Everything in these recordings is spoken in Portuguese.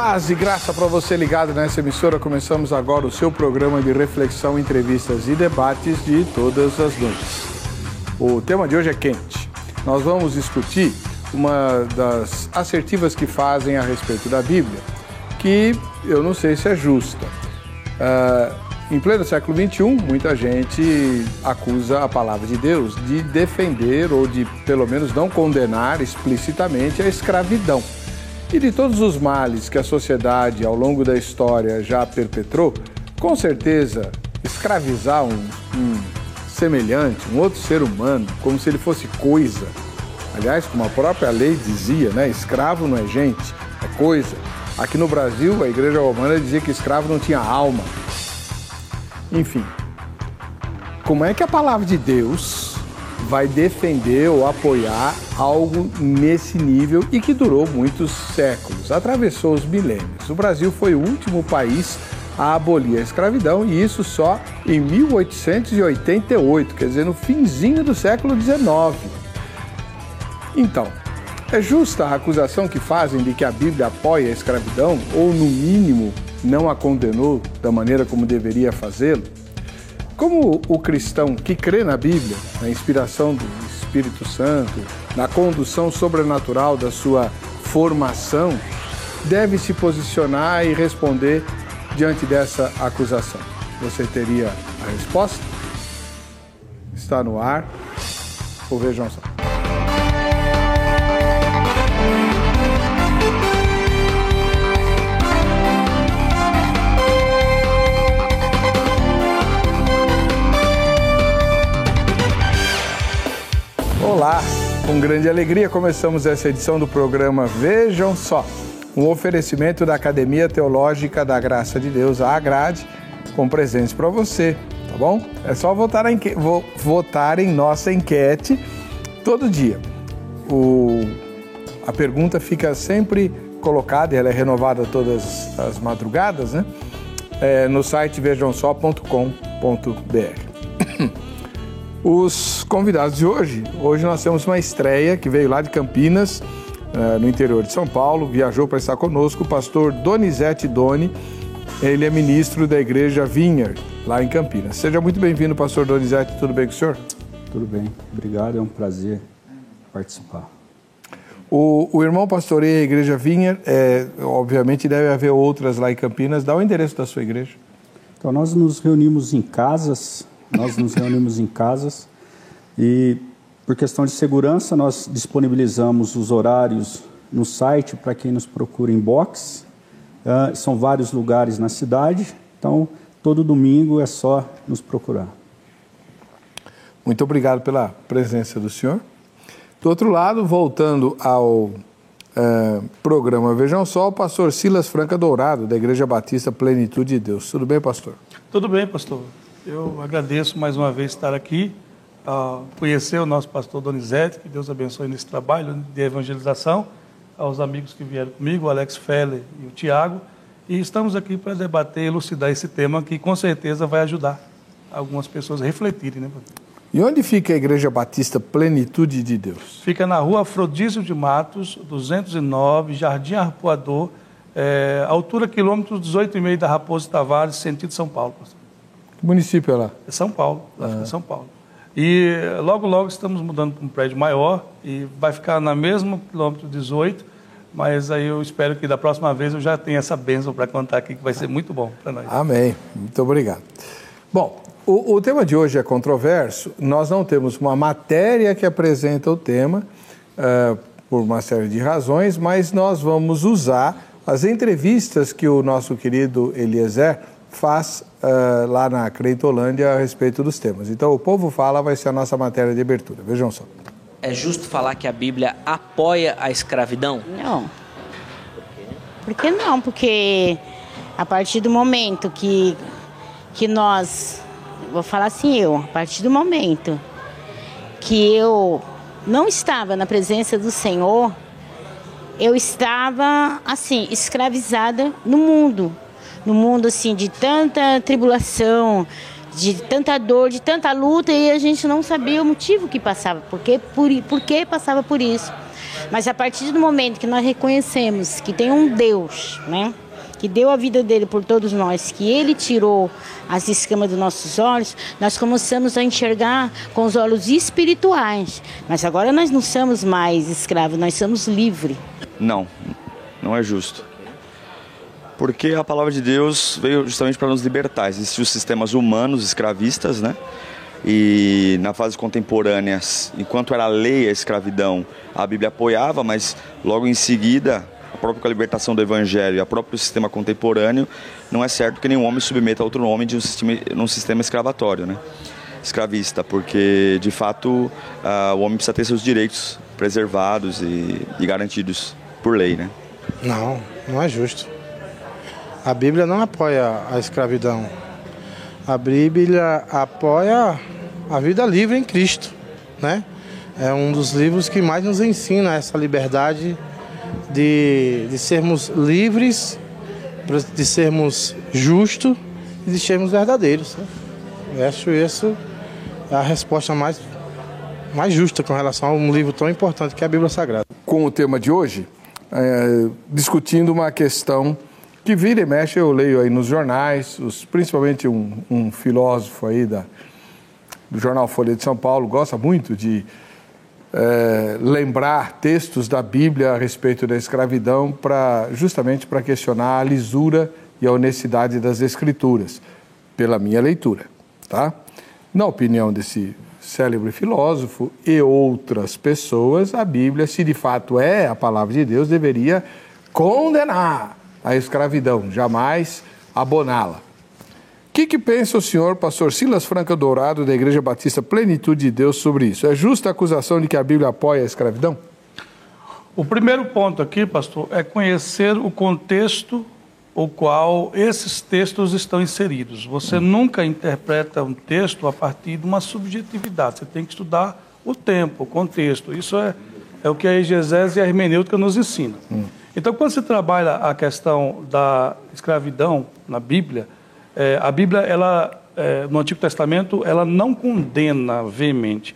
Paz e graça para você ligado nessa emissora. Começamos agora o seu programa de reflexão, entrevistas e debates de todas as noites. O tema de hoje é quente. Nós vamos discutir uma das assertivas que fazem a respeito da Bíblia, que eu não sei se é justa. Uh, em pleno século XXI, muita gente acusa a palavra de Deus de defender ou de, pelo menos, não condenar explicitamente a escravidão. E de todos os males que a sociedade ao longo da história já perpetrou, com certeza escravizar um, um semelhante, um outro ser humano, como se ele fosse coisa. Aliás, como a própria lei dizia, né? Escravo não é gente, é coisa. Aqui no Brasil, a Igreja Romana dizia que escravo não tinha alma. Enfim, como é que a palavra de Deus vai defender ou apoiar algo nesse nível e que durou muitos séculos, atravessou os milênios. O Brasil foi o último país a abolir a escravidão e isso só em 1888, quer dizer, no finzinho do século XIX. Então, é justa a acusação que fazem de que a Bíblia apoia a escravidão ou, no mínimo, não a condenou da maneira como deveria fazê-lo? Como o cristão que crê na Bíblia, na inspiração do Espírito Santo, na condução sobrenatural da sua formação, deve se posicionar e responder diante dessa acusação? Você teria a resposta? Está no ar. Ou vejam só. Olá, com grande alegria começamos essa edição do programa Vejam Só, um oferecimento da Academia Teológica da Graça de Deus, a Agrade, com presentes para você, tá bom? É só votar em, votar em nossa enquete todo dia. O, a pergunta fica sempre colocada, ela é renovada todas as madrugadas, né? É, no site vejamsó.com.br. Os convidados de hoje, hoje nós temos uma estreia que veio lá de Campinas, eh, no interior de São Paulo, viajou para estar conosco, o pastor Donizete Doni, ele é ministro da igreja Vineyard, lá em Campinas. Seja muito bem-vindo, pastor Donizete, tudo bem com o senhor? Tudo bem, obrigado, é um prazer participar. O, o irmão pastoreia a igreja Vineyard, é, obviamente deve haver outras lá em Campinas, dá o endereço da sua igreja. Então nós nos reunimos em casas nós nos reunimos em casas e, por questão de segurança, nós disponibilizamos os horários no site para quem nos procura em box. Uh, são vários lugares na cidade, então todo domingo é só nos procurar. Muito obrigado pela presença do senhor. Do outro lado, voltando ao uh, programa Vejam Só, o pastor Silas Franca Dourado, da Igreja Batista Plenitude de Deus. Tudo bem, pastor? Tudo bem, pastor. Eu agradeço mais uma vez estar aqui, uh, conhecer o nosso pastor Donizete, que Deus abençoe nesse trabalho de evangelização, aos amigos que vieram comigo, o Alex Feller e o Tiago, e estamos aqui para debater e elucidar esse tema que com certeza vai ajudar algumas pessoas a refletirem. Né? E onde fica a Igreja Batista Plenitude de Deus? Fica na rua Afrodísio de Matos, 209, Jardim Arpoador, é, altura quilômetro 18,5 da Raposo Tavares, sentido São Paulo. Pastor. Que município é lá? É São Paulo, lá fica São Paulo. E logo, logo estamos mudando para um prédio maior e vai ficar na mesma quilômetro 18, mas aí eu espero que da próxima vez eu já tenha essa bênção para contar aqui, que vai ser muito bom para nós. Amém. Muito obrigado. Bom, o, o, tema de hoje é controverso. Nós não temos uma matéria que apresenta o tema, uh, por uma série de razões, mas nós vamos usar as entrevistas que o nosso querido Eliezer faz uh, lá na Creitolândia a respeito dos temas. Então, o povo fala vai ser a nossa matéria de abertura. Vejam só. É justo falar que a Bíblia apoia a escravidão? Não. Por que não? Porque a partir do momento que, que nós, vou falar assim eu, a partir do momento que eu não estava na presença do Senhor, eu estava assim, escravizada no mundo no mundo assim de tanta tribulação, de tanta dor, de tanta luta e a gente não sabia o motivo que passava, porque por, por que passava por isso. Mas a partir do momento que nós reconhecemos que tem um Deus, né? que deu a vida dele por todos nós, que ele tirou as escamas dos nossos olhos, nós começamos a enxergar com os olhos espirituais. Mas agora nós não somos mais escravos, nós somos livres. Não, não é justo. Porque a palavra de Deus veio justamente para nos libertar. Existem os sistemas humanos escravistas, né? E na fase contemporânea, enquanto era lei a escravidão, a Bíblia apoiava, mas logo em seguida própria a libertação do evangelho e a próprio sistema contemporâneo, não é certo que nenhum homem submeta a outro nome de um sistema, num sistema escravatório, né? escravista, porque de fato uh, o homem precisa ter seus direitos preservados e, e garantidos por lei. Né? Não, não é justo. A Bíblia não apoia a escravidão. A Bíblia apoia a vida livre em Cristo, né? É um dos livros que mais nos ensina essa liberdade de, de sermos livres, de sermos justos e de sermos verdadeiros. Né? Eu acho isso a resposta mais, mais justa com relação a um livro tão importante que é a Bíblia Sagrada. Com o tema de hoje, é, discutindo uma questão que vira e mexe, eu leio aí nos jornais, os, principalmente um, um filósofo aí da, do jornal Folha de São Paulo gosta muito de é, lembrar textos da Bíblia a respeito da escravidão para justamente para questionar a lisura e a honestidade das escrituras, pela minha leitura, tá? Na opinião desse célebre filósofo e outras pessoas, a Bíblia, se de fato é a palavra de Deus, deveria condenar a escravidão, jamais aboná-la que, que pensa o senhor, pastor Silas Franca Dourado, da Igreja Batista Plenitude de Deus, sobre isso? É justa a acusação de que a Bíblia apoia a escravidão? O primeiro ponto aqui, pastor, é conhecer o contexto o qual esses textos estão inseridos. Você hum. nunca interpreta um texto a partir de uma subjetividade. Você tem que estudar o tempo, o contexto. Isso é, é o que a exegese e a hermenêutica nos ensinam. Hum. Então, quando se trabalha a questão da escravidão na Bíblia, é, a Bíblia, ela, é, no Antigo Testamento, ela não condena veemente,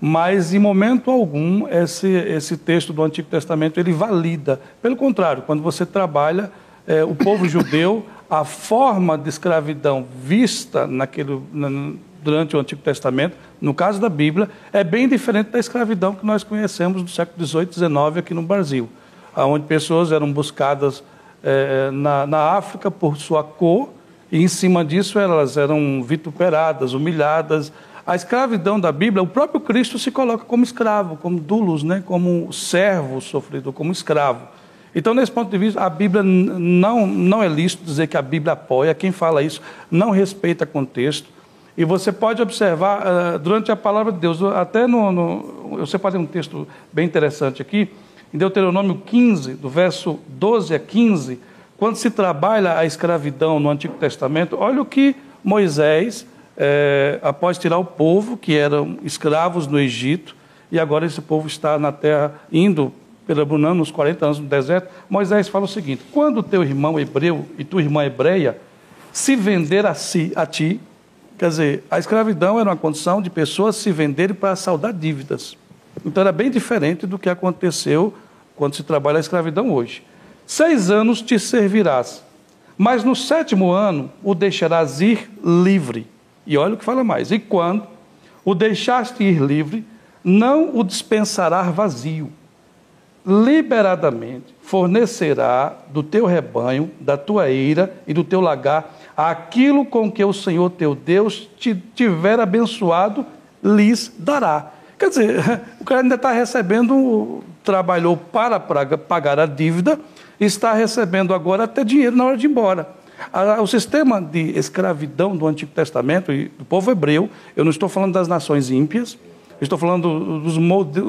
mas em momento algum esse, esse texto do Antigo Testamento ele valida. Pelo contrário, quando você trabalha é, o povo judeu, a forma de escravidão vista naquele, na, durante o Antigo Testamento, no caso da Bíblia, é bem diferente da escravidão que nós conhecemos do século XVIII XIX aqui no Brasil, onde pessoas eram buscadas é, na, na África por sua cor e em cima disso elas eram vituperadas, humilhadas. A escravidão da Bíblia, o próprio Cristo se coloca como escravo, como dulos, né? como servo sofrido, como escravo. Então, nesse ponto de vista, a Bíblia não, não é lícito dizer que a Bíblia apoia. Quem fala isso não respeita contexto. E você pode observar uh, durante a palavra de Deus, até no, no. Eu separei um texto bem interessante aqui, em Deuteronômio 15, do verso 12 a 15 quando se trabalha a escravidão no Antigo Testamento, olha o que Moisés, é, após tirar o povo, que eram escravos no Egito, e agora esse povo está na terra, indo peregrinando nos 40 anos no deserto, Moisés fala o seguinte: quando teu irmão hebreu e tua irmã hebreia se vender a, si, a ti, quer dizer, a escravidão era uma condição de pessoas se venderem para saldar dívidas. Então era bem diferente do que aconteceu quando se trabalha a escravidão hoje. Seis anos te servirás, mas no sétimo ano o deixarás ir livre. E olha o que fala mais: e quando o deixaste ir livre, não o dispensará vazio. Liberadamente fornecerá do teu rebanho, da tua eira e do teu lagar aquilo com que o Senhor teu Deus te tiver abençoado, lhes dará. Quer dizer, o cara ainda está recebendo, trabalhou para pagar a dívida está recebendo agora até dinheiro na hora de ir embora. O sistema de escravidão do Antigo Testamento e do povo hebreu, eu não estou falando das nações ímpias, estou falando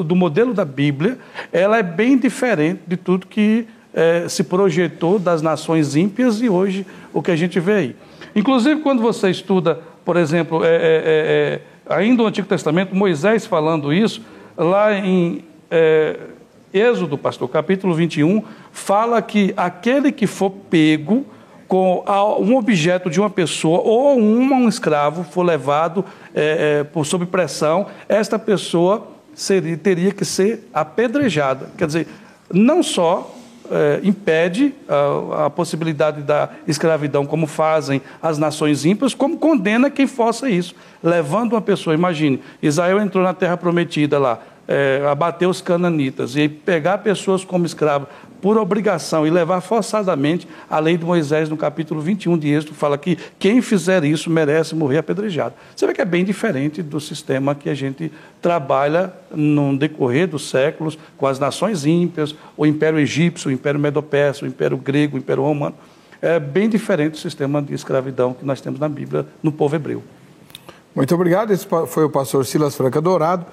do, modelo da Bíblia, ela é bem diferente de tudo que é, se projetou das nações ímpias e hoje o que a gente vê aí. Inclusive, quando você estuda, por exemplo, é, é, é ainda o Antigo Testamento, Moisés falando isso, lá em é, Êxodo, pastor, capítulo 21, fala que aquele que for pego com um objeto de uma pessoa ou um, um escravo for levado é, é, por sob pressão, esta pessoa seria, teria que ser apedrejada. Quer dizer, não só é, impede a, a, possibilidade da escravidão, como fazem as nações ímpias, como condena quem faça isso, levando uma pessoa. Imagine, Israel entrou na terra prometida lá, é, abater os cananitas e pegar pessoas como escravos por obrigação e levar forçadamente a lei de Moisés no capítulo 21 de Êxodo fala que quem fizer isso merece morrer apedrejado. Você vê que é bem diferente do sistema que a gente trabalha no decorrer dos séculos com as nações ímpias, o Império Egípcio, o Império Medo-Persa, o Império Grego, o Império Romano. É bem diferente do sistema de escravidão que nós temos na Bíblia no povo hebreu. Muito obrigado. Esse foi o pastor Silas Franca Dourado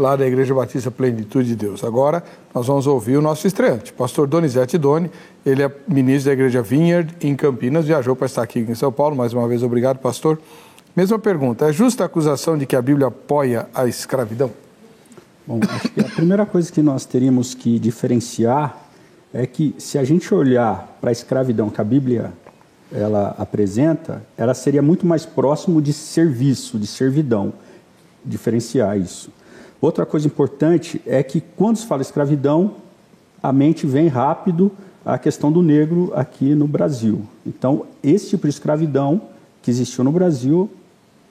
lá da Igreja Batista Plenitude de Deus. Agora nós vamos ouvir o nosso estreante, pastor Donizete Doni. Ele é ministro da Igreja Vineyard em Campinas, viajou para estar aqui em São Paulo. Mais uma vez, obrigado, pastor. Mesma pergunta: é justa a acusação de que a Bíblia apoia a escravidão? Bom, acho que a primeira coisa que nós teríamos que diferenciar é que se a gente olhar para a escravidão que a Bíblia ela apresenta, ela seria muito mais próximo de serviço, de servidão, diferenciar isso. Outra coisa importante é que quando se fala escravidão, a mente vem rápido a questão do negro aqui no Brasil. Então, esse tipo de escravidão que existiu no Brasil,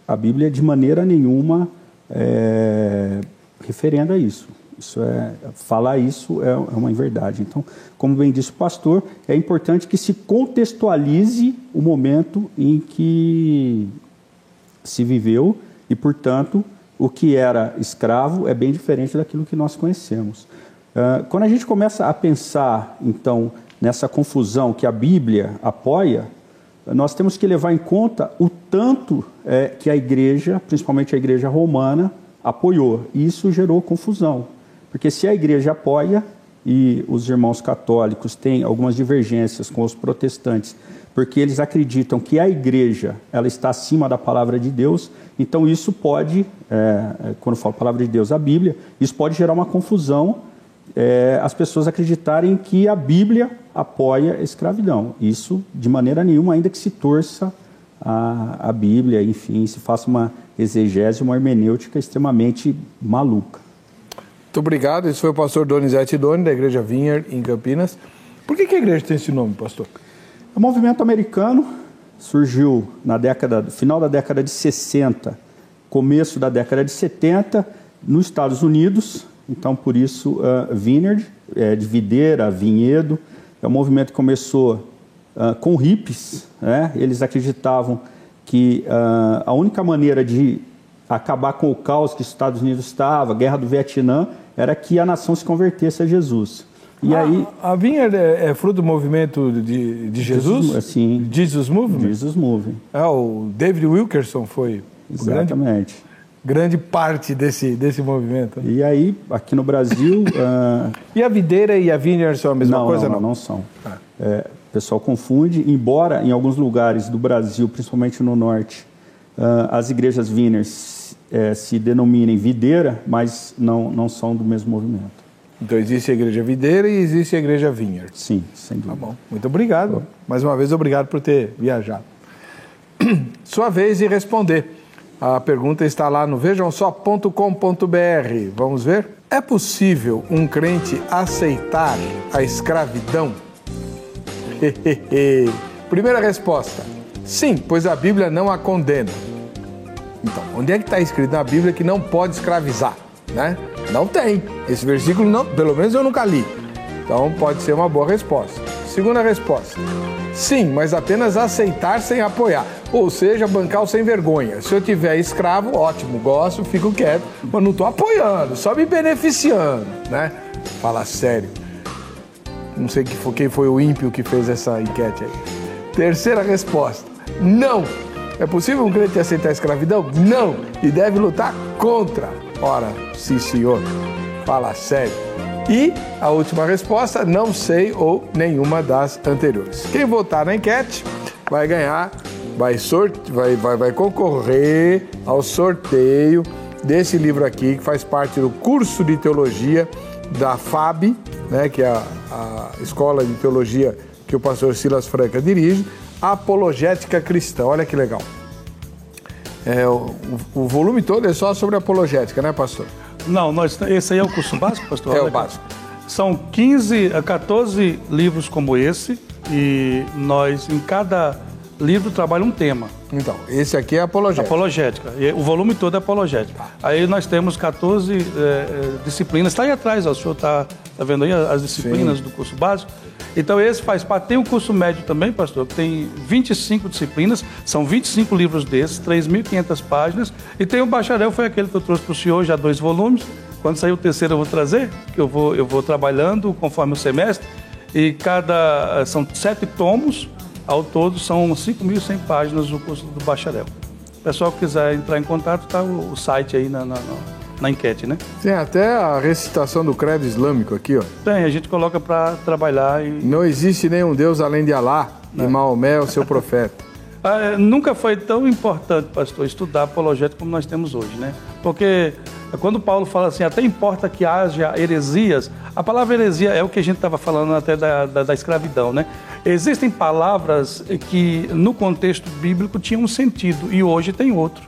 a Bíblia de maneira nenhuma é, referenda isso. Isso é falar isso é, é uma inverdade. Então, como bem disse o pastor, é importante que se contextualize o momento em que se viveu e, portanto, o que era escravo é bem diferente daquilo que nós conhecemos. Uh, quando a gente começa a pensar, então, nessa confusão que a Bíblia apoia, nós temos que levar em conta o tanto é, que a igreja, principalmente a igreja romana, apoiou. E isso gerou confusão. Porque se a igreja apoia e os irmãos católicos têm algumas divergências com os protestantes, porque eles acreditam que a igreja ela está acima da palavra de Deus, então, isso pode, é, é, quando eu falo palavra de Deus, a Bíblia, isso pode gerar uma confusão, é, as pessoas acreditarem que a Bíblia apoia a escravidão. Isso, de maneira nenhuma, ainda que se torça a, a Bíblia, enfim, se faça uma exegese, uma hermenêutica extremamente maluca. Muito obrigado. Esse foi o pastor Donizete Doni, da Igreja Vineyard, em Campinas. Por que, que a igreja tem esse nome, pastor? Um movimento americano surgiu na década, final da década de 60, começo da década de 70, nos Estados Unidos. Então, por isso, uh, Vineyard, é, de videira, vinhedo. É um movimento que começou uh, com hippies. Né? Eles acreditavam que uh, a única maneira de acabar com o caos que os Estados Unidos estava, a guerra do Vietnã, era que a nação se convertesse a Jesus. E a, aí, a Vinha é, é, fruto do movimento de, de Jesus? Jesus? Sim. Jesus Movement? Jesus Movement. É, o David Wilkerson foi Exatamente. Grande, grande parte desse, desse movimento. E aí, aqui no Brasil... uh... E a videira e a vineyard são a mesma não, coisa? Não, não, não são. Ah. É, o pessoal confunde, embora em alguns lugares do Brasil, principalmente no norte, uh, as igrejas vineyards é, se denominem videira, mas não, não são do mesmo movimento. Então existe a igreja videira e existe a igreja vineyard. Sim, sem dúvida. Tá bom. Muito obrigado. Mais uma vez, obrigado por ter viajado. Sua vez de responder. A pergunta está lá no vejamsó.com.br. Vamos ver? É possível um crente aceitar a escravidão? Primeira resposta: sim, pois a Bíblia não a condena. Então, onde é que está escrito na Bíblia que não pode escravizar? Né? Não tem. Esse versículo, não, pelo menos eu nunca li. Então pode ser uma boa resposta. Segunda resposta. Sim, mas apenas aceitar sem apoiar. Ou seja, bancar sem vergonha. Se eu tiver escravo, ótimo, gosto, fico quieto, mas não estou apoiando, só me beneficiando, né? Fala sério. Não sei quem foi o ímpio que fez essa enquete aí. Terceira resposta. Não. É possível um crente aceitar a escravidão? Não. E deve lutar contra. Ora, sim, senhor. Fala sério. E a última resposta, não sei ou nenhuma das anteriores. Quem votar na enquete vai ganhar, vai, sorte, vai, vai, vai concorrer ao sorteio desse livro aqui, que faz parte do curso de teologia da FAB, né, que é a, a escola de teologia que o pastor Silas Franca dirige, Apologética Cristã. Olha que legal. É, o, o, volume todo é só sobre apologética, né, pastor? Não, nós, esse aí é o curso básico, pastor? É o básico. São 15, a 14 livros como esse e nós, em cada livro, trabalha um tema. Então, esse aqui é apologética. Apologética. E o volume todo é apologética. Aí nós temos 14 eh, eh, disciplinas. Está aí atrás, ó, o senhor está tá vendo aí as disciplinas Sim. do curso básico. Então esse faz parte. Tem o curso médio também, pastor, que tem 25 disciplinas, são 25 livros desses, 3.500 páginas. E tem o bacharel, foi aquele que eu trouxe para o senhor, já dois volumes. Quando sair o terceiro eu vou trazer, que eu vou, eu vou trabalhando conforme o semestre. E cada. São sete tomos, ao todo são 5.100 páginas o curso do bacharel. O pessoal que quiser entrar em contato, está o, o site aí na, na, na- enquete, né? Tem até a recitação do credo islâmico aqui, ó. Tem, a gente coloca para trabalhar e. Não existe nenhum Deus além de Alá e Maomé é o seu profeta. Ah, nunca foi tão importante, pastor, estudar apologética como nós temos hoje, né? Porque quando Paulo fala assim, até importa que haja heresias, a palavra heresia é o que a gente estava falando até da, da, da escravidão, né? Existem palavras que no contexto bíblico tinham um sentido e hoje tem outro.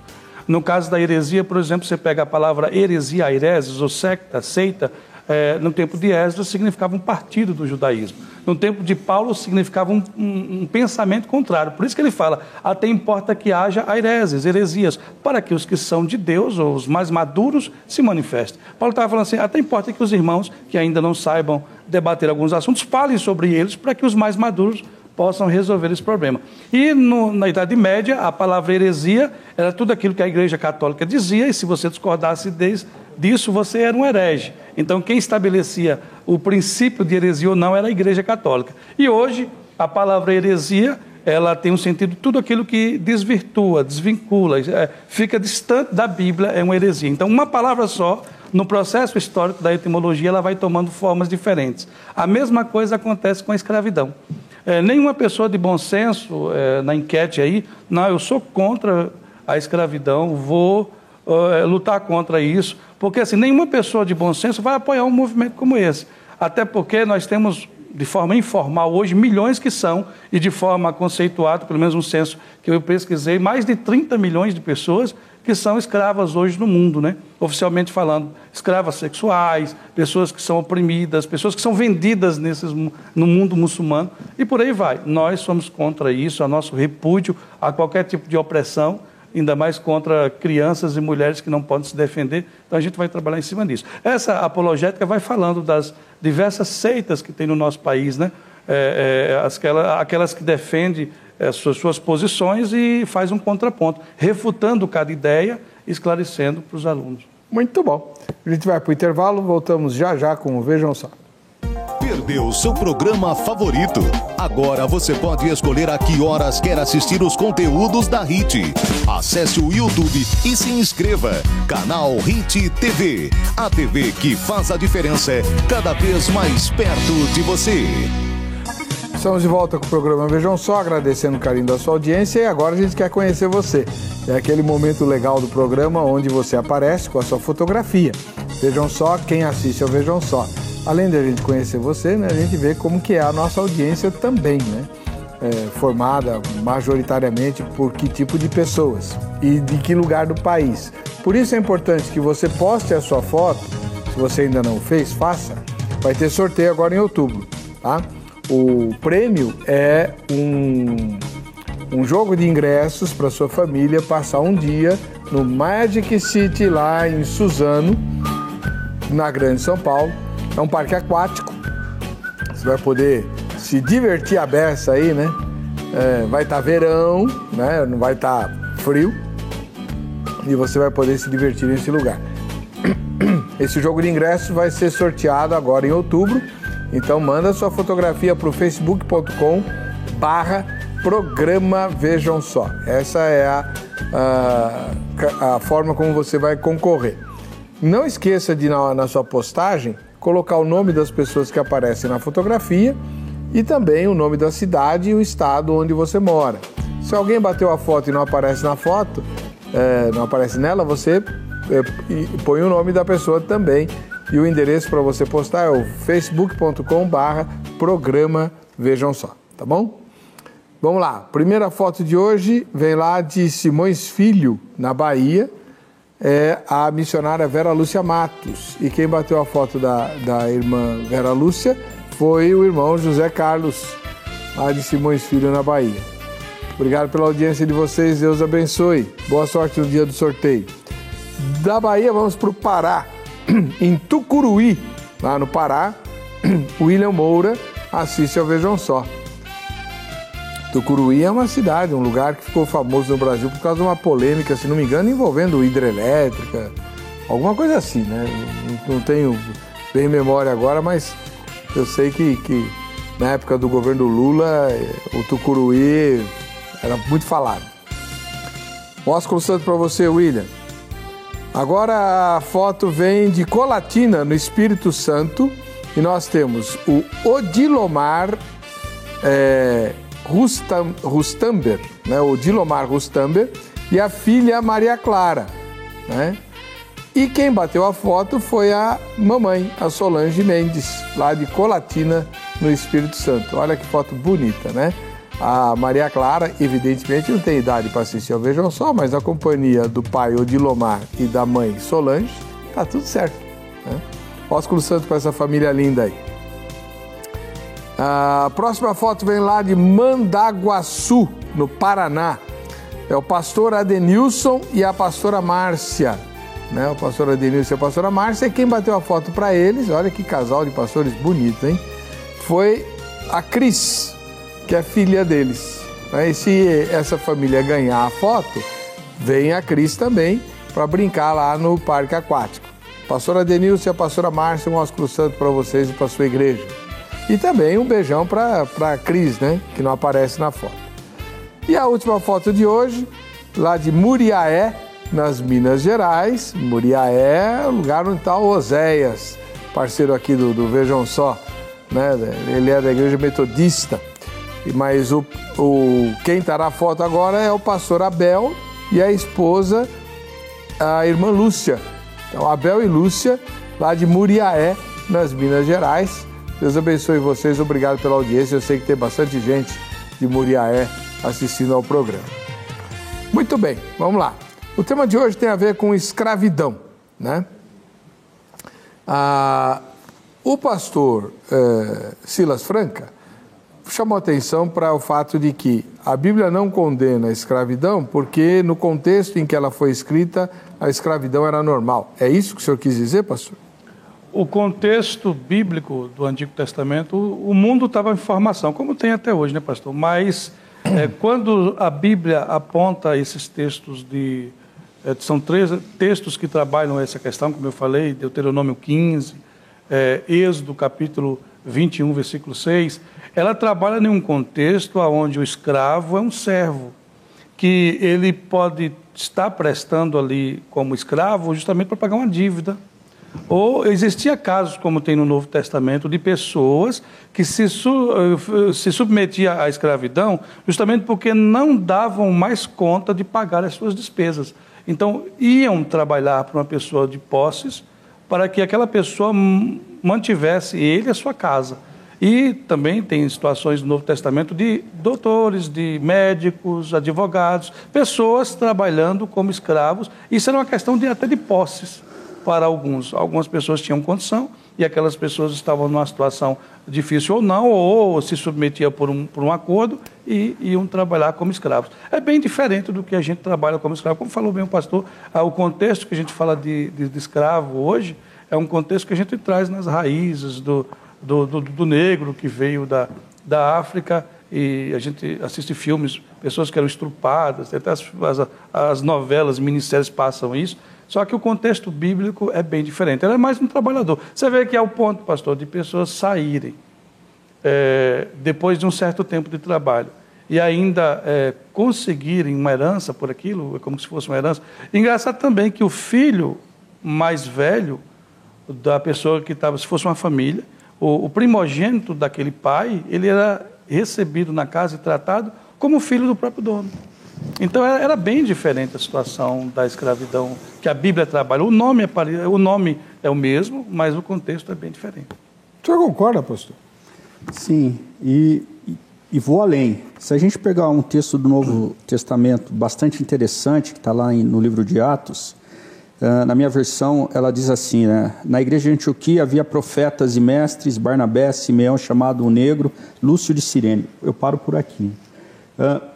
No caso da heresia, por exemplo, você pega a palavra heresia, aireses, ou secta, seita, eh, no tempo de Esdras significava um partido do judaísmo. No tempo de Paulo significava um, um- um pensamento contrário. Por isso que ele fala, até importa que haja aireses, heresias, para que os que são de Deus, ou os mais maduros, se manifestem. Paulo estava falando assim, até importa que os irmãos que ainda não saibam debater alguns assuntos, falem sobre eles, para que os mais maduros possam resolver esse problema. E no- na Idade Média, a palavra heresia era tudo aquilo que a Igreja Católica dizia, e se você discordasse des- disso, você era um herege. Então, quem estabelecia o princípio de heresia ou não era a Igreja Católica. E hoje, a palavra heresia, ela tem um sentido, tudo aquilo que desvirtua, desvincula, é, fica distante da Bíblia, é uma heresia. Então, uma palavra só, no processo histórico da etimologia, ela vai tomando formas diferentes. A mesma coisa acontece com a escravidão. É, nenhuma pessoa de bom senso, é, na enquete aí, não, eu sou contra a escravidão, vou é, lutar contra isso, porque assim, nenhuma pessoa de bom senso vai apoiar um movimento como esse. Até porque nós temos, de forma informal, hoje, milhões que são, e de forma conceituada, pelo menos um censo que eu pesquisei, mais de 30 milhões de pessoas que são escravas hoje no mundo, né? oficialmente falando. Escravas sexuais, pessoas que são oprimidas, pessoas que são vendidas nesses, no mundo muçulmano, e por aí vai. Nós somos contra isso, a nosso repúdio a qualquer tipo de opressão, ainda mais contra crianças e mulheres que não podem se defender. Então a gente vai trabalhar em cima disso. Essa apologética vai falando das diversas seitas que tem no nosso país, né? É, é, aquelas, aquelas que defendem é, suas, suas posições e faz um contraponto, refutando cada ideia, esclarecendo para os alunos. Muito bom. A gente vai para o intervalo, voltamos já já com o Vejam Só. Perdeu seu programa favorito? Agora você pode escolher a que horas quer assistir os conteúdos da HIT. Acesse o YouTube e se inscreva. Canal HIT TV. A TV que faz a diferença cada vez mais perto de você. Estamos de volta com o programa Vejam Só, agradecendo o carinho da sua audiência e agora a gente quer conhecer você. É aquele momento legal do programa onde você aparece com a sua fotografia. Vejam só quem assiste ao Vejam Só. Além de a gente conhecer você, né, a gente vê como que é a nossa audiência também, né? É, formada majoritariamente por que tipo de pessoas e de que lugar do país. Por isso é importante que você poste a sua foto, se você ainda não fez, faça. Vai ter sorteio agora em outubro, tá? O prêmio é um, um jogo de ingressos para sua família passar um dia no Magic City lá em Suzano, na Grande São Paulo. É um parque aquático. Você vai poder se divertir a beça aí, né? É, vai estar verão, né? Não vai estar frio. E você vai poder se divertir nesse lugar. Esse jogo de ingressos vai ser sorteado agora em outubro. Então manda sua fotografia para o facebook.com barra programa Vejam Só. Essa é a, a, a forma como você vai concorrer. Não esqueça de, na, na sua postagem, colocar o nome das pessoas que aparecem na fotografia e também o nome da cidade e o estado onde você mora. Se alguém bateu a foto e não aparece na foto, é, não aparece nela, você é, põe o nome da pessoa também. E o endereço para você postar é o facebook.com barra programa Vejam Só, tá bom? Vamos lá, primeira foto de hoje vem lá de Simões Filho, na Bahia. é a missionária Vera Lúcia Matos. E quem bateu a foto da, da irmã Vera Lúcia foi o irmão José Carlos, lá de Simões Filho, na Bahia. Obrigado pela audiência de vocês, Deus abençoe. Boa sorte no dia do sorteio. Da Bahia, vamos para o Pará, em Tucuruí, lá no Pará. William Moura assiste ao Vejam Só. Tucuruí é uma cidade, um lugar que ficou famoso no Brasil por causa de uma polêmica, se não me engano, envolvendo hidrelétrica, alguma coisa assim, né? Não, tenho bem memória agora, mas eu sei que, que na época do governo Lula, o Tucuruí era muito falado. Mostra Santo para você, William. Agora a foto vem de Colatina, no Espírito Santo, e nós temos o Odilomar é, Rustam, Rustamber, né, o Dilomar Rustamber, e a filha Maria Clara. Né? E quem bateu a foto foi a mamãe, a Solange Mendes, lá de Colatina, no Espírito Santo. Olha que foto bonita, né? A Maria Clara, evidentemente, não tem idade para assistir ao Vejam Só, mas a companhia do pai Odilomar e da mãe Solange, tá tudo certo. Né? Ósculo Santo com essa família linda aí. A próxima foto vem lá de Mandaguaçu, no Paraná. É o pastor Adenilson e a pastora Márcia. Né? O pastor Adenilson e a pastora Márcia. E quem bateu a foto para eles, olha que casal de pastores bonito, hein? Foi a Cris, que é filha deles. Né? E se essa família ganhar a foto, vem a Cris também para brincar lá no parque aquático. Pastora Adenilson e a pastora Márcia, um ósculo santo para vocês e para sua igreja. E também um beijão para a Cris, né? Que não aparece na foto. E a última foto de hoje, lá de Muriaé, nas Minas Gerais. Muriaé é o lugar onde está o Oséias, parceiro aqui do, do Vejam Só. Né? Ele é da igreja metodista. Mas o, o, quem está na foto agora é o pastor Abel e a esposa, a irmã Lúcia. Então, Abel e Lúcia, lá de Muriaé, nas Minas Gerais. Deus abençoe vocês, obrigado pela audiência. Eu sei que tem bastante gente de Muriaé assistindo ao programa. Muito bem, vamos lá. O tema de hoje tem a ver com escravidão, né? Ah, o pastor eh, Silas Franca chamou atenção para o fato de que a Bíblia não condena a escravidão porque no contexto em que ela foi escrita a escravidão era normal. É isso que o senhor quis dizer, pastor? o contexto bíblico do Antigo Testamento, o mundo estava em formação, como tem até hoje, né, pastor? Mas é, quando a Bíblia aponta esses textos de. É, são três textos que trabalham essa questão, como eu falei, Deuteronômio 15, é, Êxodo capítulo 21, versículo 6, ela trabalha em um contexto onde o escravo é um servo, que ele pode estar prestando ali como escravo justamente para pagar uma dívida ou existia casos, como tem no Novo Testamento, de pessoas que se, eh, se submetiam à escravidão justamente porque não davam mais conta de pagar as suas despesas. Então, iam trabalhar para uma pessoa de posses para que aquela pessoa mantivesse ele a sua casa. E também tem situações no Novo Testamento de doutores, de médicos, advogados, pessoas trabalhando como escravos. Isso era uma questão de, até de posses para alguns. Algumas pessoas tinham condição e aquelas pessoas estavam numa situação difícil ou não, ou se submetiam por um, por um acordo e iam trabalhar como escravos. É bem diferente do que a gente trabalha como escravo. Como falou bem o pastor, ah, o contexto que a gente fala de, de, de escravo hoje é um contexto que a gente traz nas raízes do, do, do, do negro que veio da, da África e a gente assiste filmes, pessoas que eram estrupadas, até as, as, as novelas, minisséries passam isso. Só que o contexto bíblico é bem diferente. Ele é mais um trabalhador. Você vê que é o ponto, pastor, de pessoas saírem é, depois de um certo tempo de trabalho e ainda é, conseguirem uma herança por aquilo, é como se fosse uma herança. Engraçado também que o filho mais velho da pessoa que estava, se fosse uma família, o, o primogênito daquele pai, ele era recebido na casa e tratado como filho do próprio dono. Então era bem diferente a situação da escravidão que a Bíblia trabalha. O nome é, o nome é o mesmo, mas o contexto é bem diferente. O senhor concorda, pastor? Sim, e, e vou além. Se a gente pegar um texto do Novo Testamento bastante interessante, que está lá em, no livro de Atos, na minha versão, ela diz assim, né? Na igreja de Antioquia havia profetas e mestres, Barnabé, Simeão, chamado o Negro, Lúcio de Sirene. Eu paro por aqui. Uh,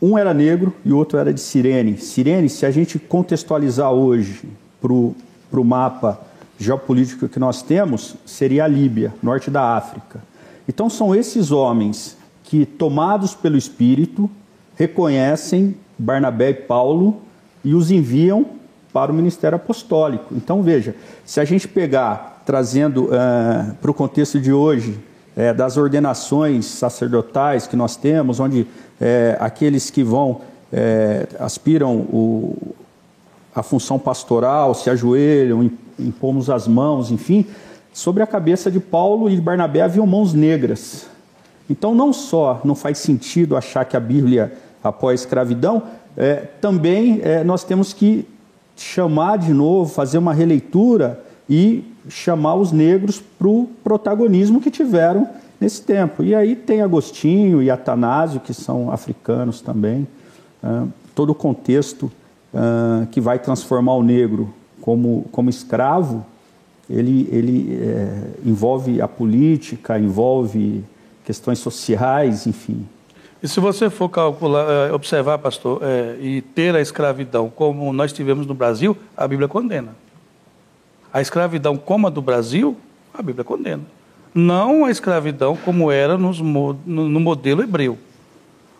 um era negro e o outro era de Sirene. Sirene, se a gente contextualizar hoje para o mapa geopolítico que nós temos, seria a Líbia, norte da África. Então são esses homens que, tomados pelo Espírito, reconhecem Barnabé e Paulo e os enviam para o ministério apostólico. Então veja, se a gente pegar, trazendo uh, para o contexto de hoje, é, das ordenações sacerdotais que nós temos, onde é, aqueles que vão, é, aspiram o, a função pastoral, se ajoelham, impomos as mãos, enfim, sobre a cabeça de Paulo e de Barnabé haviam mãos negras. Então, não só não faz sentido achar que a Bíblia apoia a escravidão, também nós temos que chamar de novo, fazer uma releitura e chamar os negros para o protagonismo que tiveram nesse tempo. E aí tem Agostinho e Atanásio, que são africanos também, uh, todo o contexto que vai transformar o negro como, como escravo, ele, ele é, envolve a política, envolve questões sociais, enfim. E se você for calcular, eh, observar, pastor, é, e ter a escravidão como nós tivemos no Brasil, a Bíblia condena. A escravidão como a do Brasil, a Bíblia condena. Não a escravidão como era nos, no modelo hebreu.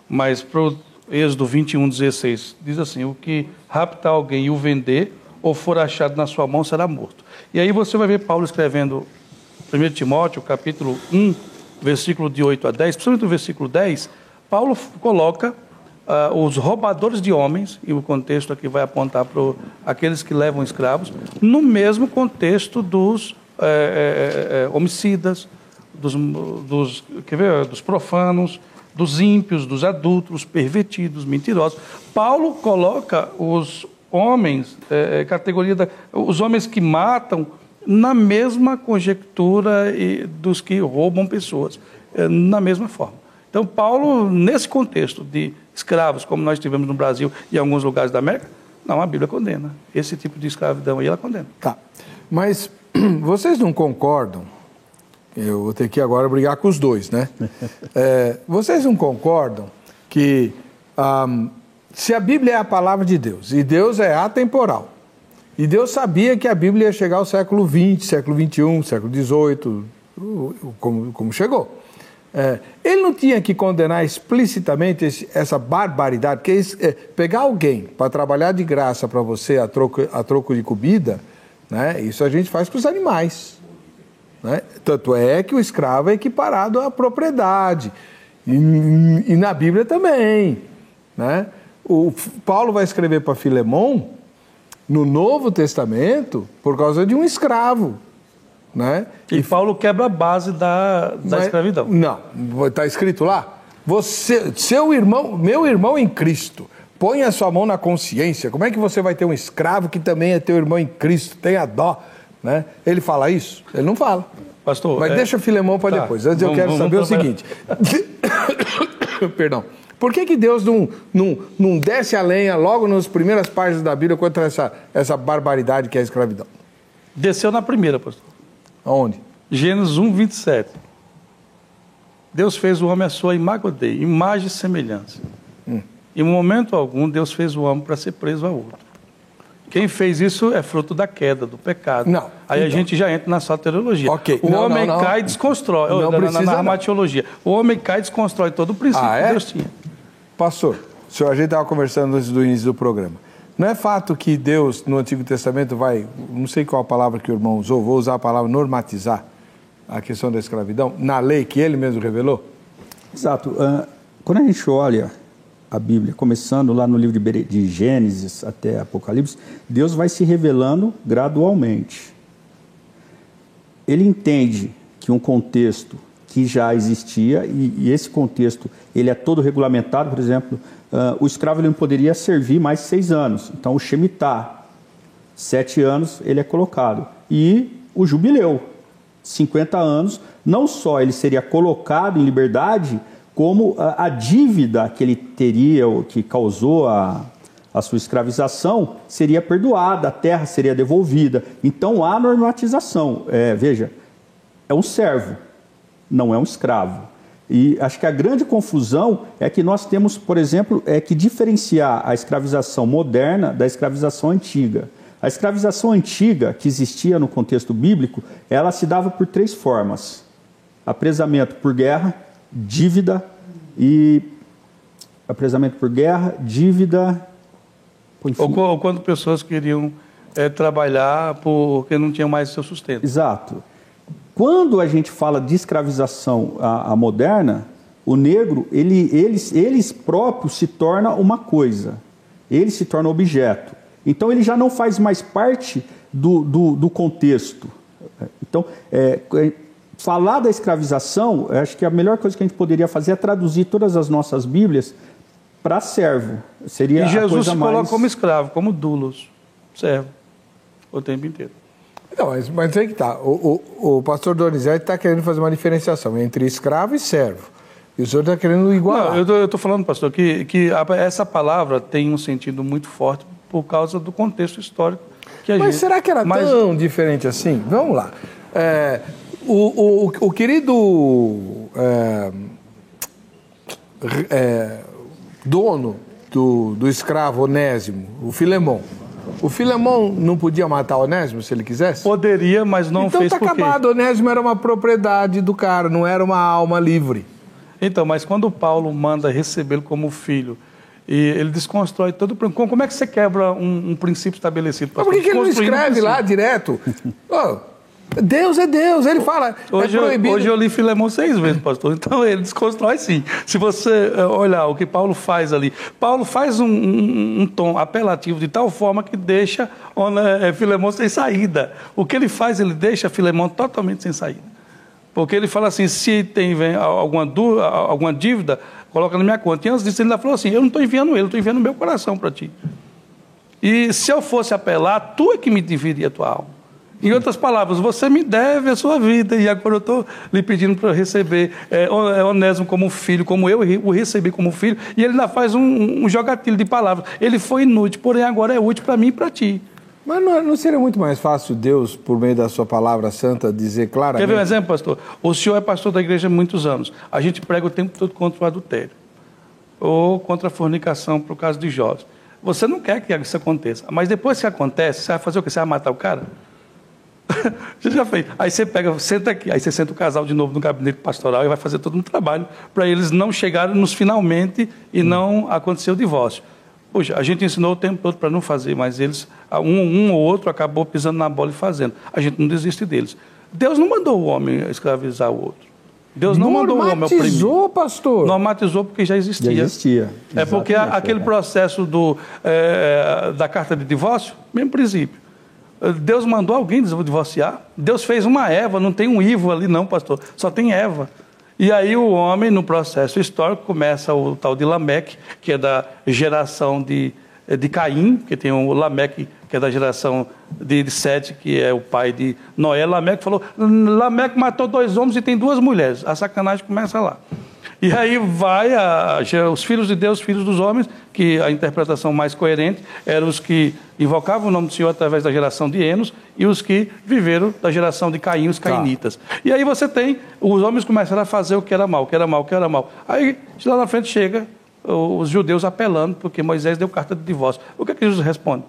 Mas para o Êxodo 21, 16, diz assim: O que raptar alguém e o vender, ou for achado na sua mão, será morto. E aí você vai ver Paulo escrevendo 1 Timóteo, capítulo 1, versículo de 8 a 10, principalmente o versículo 10, Paulo coloca uh, os roubadores de homens, e o contexto aqui vai apontar para aqueles que levam escravos, no mesmo contexto dos é, é, homicidas, dos, dos, ver, dos profanos, dos ímpios, dos adultos, pervertidos, mentirosos. Paulo coloca os homens, é, categoria da, os homens que matam, na mesma conjectura dos que roubam pessoas, na mesma forma. Então, Paulo, nesse contexto de escravos, como nós tivemos no Brasil e em alguns lugares da América, não, a Bíblia condena. Esse tipo de escravidão aí, ela condena. Tá. Mas vocês não concordam? Eu vou ter que agora brigar com os dois, né? É, vocês não concordam que um, se a Bíblia é a palavra de Deus e Deus é atemporal, e Deus sabia que a Bíblia ia chegar ao século XX, século XXI, século XVIII, como, como chegou. É, ele não tinha que condenar explicitamente esse, essa barbaridade, porque é, pegar alguém para trabalhar de graça para você a troco, a troco de comida, né, isso a gente faz com os animais. Né? Tanto é que o escravo é equiparado à propriedade. E, e na Bíblia também. Né? O Paulo vai escrever para Filemão no Novo Testamento por causa de um escravo. Né? E, e Paulo quebra a base da, da mas, escravidão. Não, está escrito lá. Você, seu irmão, meu irmão em Cristo, põe a sua mão na consciência. Como é que você vai ter um escravo que também é teu irmão em Cristo? Tenha dó. Né? Ele fala isso? Ele não fala. Pastor, Mas é... deixa Filemão para tá. depois. Antes vamos, eu quero saber o seguinte. Perdão. Por que, que Deus não, não, não desce a lenha logo nas primeiras páginas da Bíblia contra essa, essa barbaridade que é a escravidão? Desceu na primeira, pastor. Aonde? Gênesis 1, 27. Deus fez o homem à sua imagem, imagem e semelhança. Hum. Em momento algum, Deus fez o homem para ser preso a outro. Quem fez isso é fruto da queda, do pecado. Não. Aí então. a gente já entra na soteriologia. Okay. O não, homem não, não. cai e desconstrói. Não na, na, na armatiologia. O homem cai e desconstrói todo o princípio ah, é? que Deus tinha. Pastor, senhor, a gente estava conversando antes do início do programa. Não é fato que Deus, no Antigo Testamento, vai, não sei qual a palavra que o irmão usou, vou usar a palavra normatizar a questão da escravidão, na lei que ele mesmo revelou? Exato. Uh, quando a gente olha a Bíblia, começando lá no livro de Gênesis até Apocalipse, Deus vai se revelando gradualmente. Ele entende que um contexto que já existia e, e esse contexto ele é todo regulamentado, por exemplo, uh, o escravo ele não poderia servir mais seis anos. Então, o Shemitah, sete anos, ele é colocado. E o jubileu, 50 anos, não só ele seria colocado em liberdade, como a, a dívida que ele teria, que causou a, a sua escravização, seria perdoada, a terra seria devolvida. Então há normatização. É, veja, é um servo, não é um escravo. E acho que a grande confusão é que nós temos, por exemplo, é que diferenciar a escravização moderna da escravização antiga. A escravização antiga, que existia no contexto bíblico, ela se dava por três formas: apresamento por guerra, dívida e apresamento por guerra, dívida. Ou, ou, quando pessoas queriam é, trabalhar porque não tinham mais seu sustento. Exato. Quando a gente fala de escravização a, a moderna, o negro, ele, eles, eles próprios se torna uma coisa, ele se torna objeto. Então ele já não faz mais parte do, do, do contexto. Então, é, é falar da escravização, acho que a melhor coisa que a gente poderia fazer é traduzir todas as nossas Bíblias para servo. Seria e Jesus se mais... coloca como escravo, como dulos, servo, o tempo inteiro. Não, mas, mas aí que tá. O, o, o pastor Donizete está querendo fazer uma diferenciação entre escravo e servo. E o senhor está querendo igualar. Não, eu estou falando, pastor, que, que a, essa palavra tem um sentido muito forte por causa do contexto histórico que a mas gente... será que era mas... tão diferente assim? Vamos lá. É, o, o, o, querido é, é, dono do, do escravo Onésimo, o Filemão, o Filemão não podia matar Onésimo se ele quisesse? Poderia, mas não então, fez tá por quê? acabado. Onésimo era uma propriedade do cara, não era uma alma livre. Então, mas quando Paulo manda recebê-lo como filho e ele desconstrói todo o Como é que você quebra um, um princípio estabelecido? Mas por que, que ele não escreve lá direto? oh, Deus é Deus, ele fala. É hoje, é eu, hoje eu li Filemão seis vezes, pastor. Então ele desconstrói sim. Se você eh, olhar o que Paulo faz ali, Paulo faz um, um, um tom apelativo de tal forma que deixa é, Filemão sem saída. O que ele faz, ele deixa Filemão totalmente sem saída. Porque ele fala assim: se tem alguma, alguma dívida, coloca na minha conta. E antes disso, ele ainda falou assim: eu não estou enviando ele, eu estou enviando meu coração para ti. E se eu fosse apelar, tu é que me dividiria a tua alma. Em outras palavras, você me deve a sua vida e agora eu estou lhe pedindo para receber é, é, Onésimo como filho, como eu o recebi como filho, e ele ainda faz um, um jogatilho de palavras. Ele foi inútil, porém agora é útil para mim e para ti. Mas não, não, seria muito mais fácil Deus, por meio da sua palavra santa, dizer claramente... Quer ver um exemplo, pastor? O senhor é pastor da igreja há muitos anos. A gente prega o tempo todo contra o adultério. Ou contra a fornicação, por caso de jovens. Você não quer que isso aconteça. Mas depois que acontece, você vai fazer o quê? Você vai matar o cara? você já fez. Aí você pega, senta aqui, aí você senta o casal de novo no gabinete pastoral e vai fazer todo um trabalho para eles não chegarem nos finalmente e hum. não acontecer o divórcio. Poxa, a gente ensinou o tempo todo para não fazer, mas eles, um, um ou outro acabou pisando na bola e fazendo. A gente não desiste deles. Deus não mandou o homem escravizar o outro. Deus não mandou o homem oprimir. Normatizou, pastor? Normatizou porque já existia. Já existia. É porque aquele é. processo do, é, da carta de divórcio, mesmo princípio. Deus mandou alguém divorciar. Deus fez uma Eva, não tem um Ivo ali, não, pastor. Só tem Eva. E aí o homem, no processo histórico, começa o tal de Lameque, que é da geração de, de Caim, que tem o Lameque, que é da geração de, de Sete, que é o pai de Noé. Lameque falou: Lameque matou dois homens e tem duas mulheres. A sacanagem começa lá. E aí vai a, os filhos de Deus, filhos dos homens, que a interpretação mais coerente eram os que invocavam o nome do Senhor através da geração de Enos e os que viveram da geração de Caim, os tá. cainitas. Tá. E aí você tem, os homens começaram a fazer o que era mal, o que era mal, o que era mal. Aí lá na frente chega os judeus apelando, porque Moisés deu carta de divórcio. O que é que Jesus responde?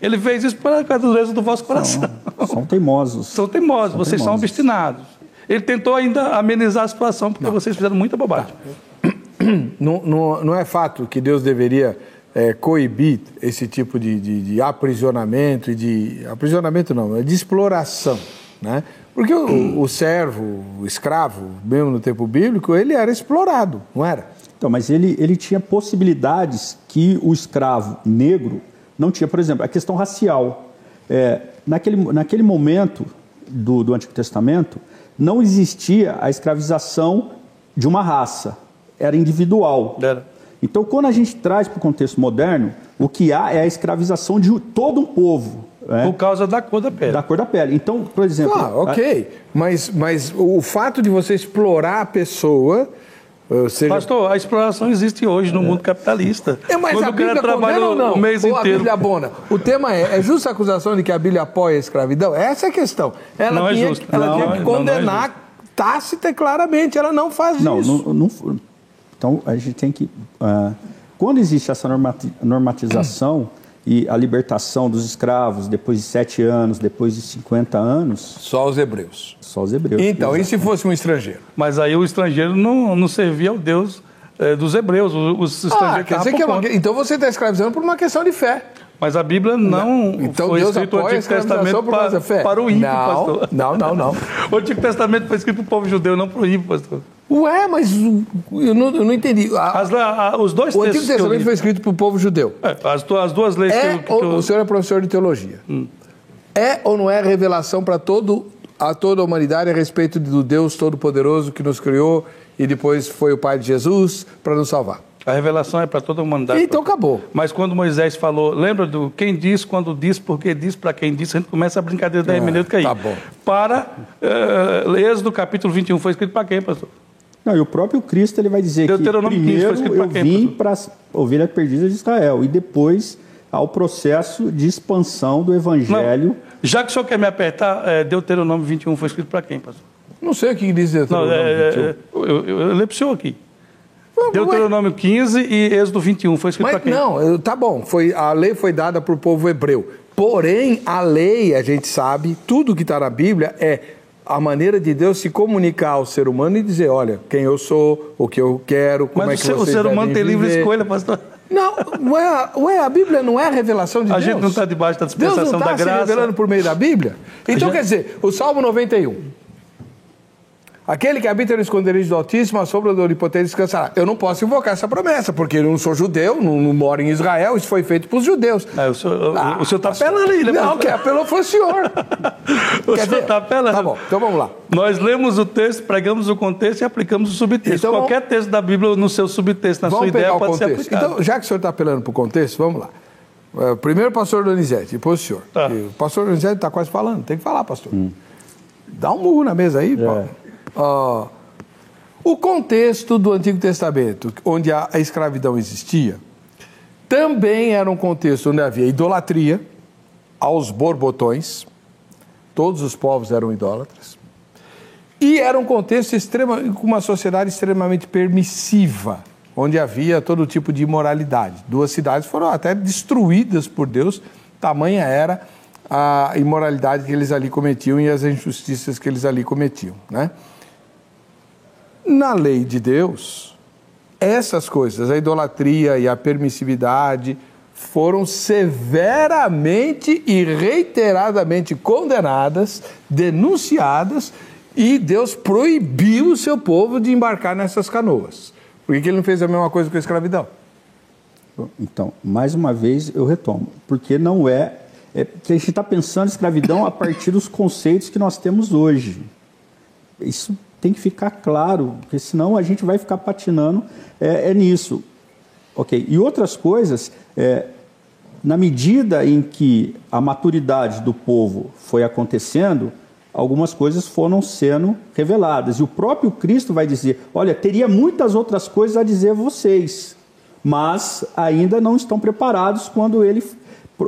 Ele fez isso para a dureza do vosso coração. São, são teimosos. São teimosos, são vocês teimosos. são obstinados. Ele tentou ainda amenizar a situação, porque não. vocês fizeram muita bobagem. Não, não, não é fato que Deus deveria é, coibir esse tipo de, de, de, aprisionamento e de. Aprisionamento não, é de exploração. Né? Porque o, o servo, o escravo, mesmo no tempo bíblico, ele era explorado, não era? Então, mas ele, ele tinha possibilidades que o escravo negro não tinha. Por exemplo, a questão racial. É, naquele, naquele momento do, do Antigo Testamento, não existia a escravização de uma raça, era individual. Era. Então, quando a gente traz para o contexto moderno, o que há é a escravização de todo um povo. Né? Por causa da cor da pele. Da cor da pele. Então, por exemplo. Ah, ok. A... Mas, mas o fato de você explorar a pessoa seja, Pastor, a exploração existe hoje no mundo capitalista. É, mas Quando a Bíblia trabalha ou não? o mês ou a inteiro. Bíblia abona? O tema é, é justa a acusação de que a Bíblia apoia a escravidão? Essa é a questão. Ela Não é tinha, justo. ela Não, tinha não, que não, não é condenar tácita e claramente. Ela não faz Não, isso. não, não- então a gente tem que. ah, quando existe essa normati- normatização e a libertação dos escravos depois de sete anos, depois de 50 anos, Só os hebreus. só os hebreus. Então, e se fosse um estrangeiro? Mas aí o estrangeiro não, não servia ao Deus eh, dos hebreus. Os, os Ah, estrangeiros quer dizer que é uma... Então você está escravizando por uma questão de fé. Mas a Bíblia não Então foi Deus escrito o Antigo Testamento para, para o ímpio, não, pastor. não, não, não. O Antigo Testamento foi escrito para o povo judeu, não para o ímpio, pastor. Ué, mas eu não, eu não entendi. A- As, a- os dois o Antigo que Testamento foi escrito para o povo judeu. É, as, as duas leis que É, eu, que eu- o senhor é professor de teologia. É ou não é revelação para todo a toda a humanidade a respeito do Deus Todo-Poderoso que nos criou e depois foi o Pai de Jesus para nos salvar? A revelação é para toda a humanidade. Então acabou. Mas quando Moisés falou, lembra do quem diz, quando diz, porque diz, para quem diz, a gente começa a brincadeira da hermenêutica aí. tá bom. Para uh, Êxodo capítulo 21, foi escrito para quem, pastor? Não, e o próprio Cristo ele vai dizer que Deuteronômio 15 foi primeiro escrito eu quem, vim para a ovelha perdida de Israel e depois ao processo de expansão do evangelho. Não, já que o senhor quer me apertar, é, Deuteronômio 21 foi escrito para quem, pastor? Não sei o que diz Não, Deuteronômio é, 21. é, eu, eu, eu leio para o senhor aqui. Deuteronômio 15 e Êxodo 21 foi escrito para quem? não, tá bom, foi, a lei foi dada para o povo hebreu. Porém, a lei, a gente sabe, tudo que está na Bíblia é a maneira de Deus se comunicar ao ser humano e dizer, olha, quem eu sou, o que eu quero, como Mas é o que o vocês ser humano tem livre escolha, pastor. Não, ué, ué, a Bíblia não é a revelação de A Deus. gente não está debaixo da Deus dispensação não da está se graça. revelando por meio da Bíblia? Então, gente- quer dizer, o Salmo 91. Aquele que habita no esconderijo do Altíssimo, a sombra do Onipotente descansará. Eu não posso invocar essa promessa, porque eu não sou judeu, não, não moro em Israel, isso foi feito para os judeus. É, o senhor Ah, está apelando aí, né? Não, quem apelou foi o senhor. O Quer senhor está apelando. Tá bom, então vamos lá. Nós lemos o texto, pregamos o contexto e aplicamos o subtexto. Então, Qualquer texto da Bíblia no seu subtexto, na Vamos sua ideia, pode ser contexto. aplicado. Então, já que o senhor está apelando para o contexto, vamos lá. É, Primeiro o pastor Donizete, depois o senhor. Tá. O pastor Donizete está quase falando, tem que falar, pastor. Dá um murro na mesa aí, Paulo. Ó, o contexto do Antigo Testamento, onde a, a escravidão existia, também era um contexto onde havia idolatria aos borbotões, todos os povos eram idólatras, e era um contexto com uma sociedade extremamente permissiva, onde havia todo tipo de imoralidade. Duas cidades foram até destruídas por Deus, tamanha era a imoralidade que eles ali cometiam e as injustiças que eles ali cometiam. Né? Na lei de Deus, essas coisas, a idolatria e a permissividade, foram severamente e reiteradamente condenadas, denunciadas, e Deus proibiu o seu povo de embarcar nessas canoas. Por que ele não fez a mesma coisa com a escravidão? Então, mais uma vez eu retomo, porque não é, é a gente está pensando em escravidão a partir dos conceitos que nós temos hoje. Isso tem que ficar claro, porque senão a gente vai ficar patinando é, é nisso. Ok. E outras coisas, é, na medida em que a maturidade do povo foi acontecendo, algumas coisas foram sendo reveladas. E o próprio Cristo vai dizer: olha, teria muitas outras coisas a dizer a vocês, mas ainda não estão preparados quando ele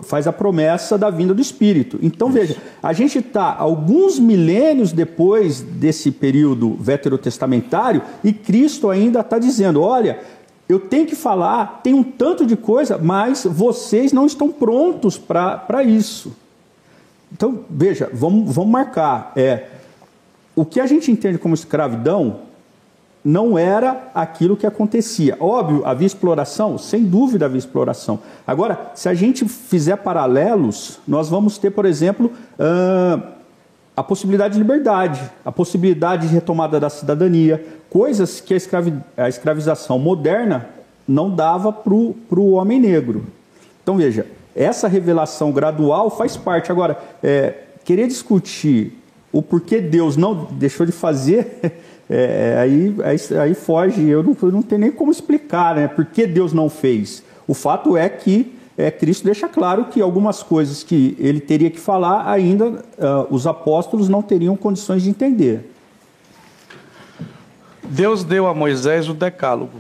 faz a promessa da vinda do Espírito. Então veja, a gente está alguns milênios depois desse período veterotestamentário e Cristo ainda está dizendo: olha, eu tenho que falar, tem um tanto de coisa, mas vocês não estão prontos para isso. Então, veja, vamos, vamos marcar. É, o que a gente entende como escravidão não era aquilo que acontecia. Óbvio, havia exploração? Sem dúvida havia exploração. Agora, se a gente fizer paralelos, nós vamos ter, por exemplo, ah, a possibilidade de liberdade, a possibilidade de retomada da cidadania, coisas que a, escravi a escravização moderna não dava para o homem negro. Então, veja, essa revelação gradual faz parte. Agora, é, querer discutir o porquê Deus não deixou de fazer, é, aí, aí, aí, foge. Eu não, eu não tenho nem como explicar né, por que Deus não fez. O fato é que é, Cristo deixa claro que algumas coisas que ele teria que falar, ainda uh, os apóstolos não teriam condições de entender. Deus deu a Moisés o decálogo.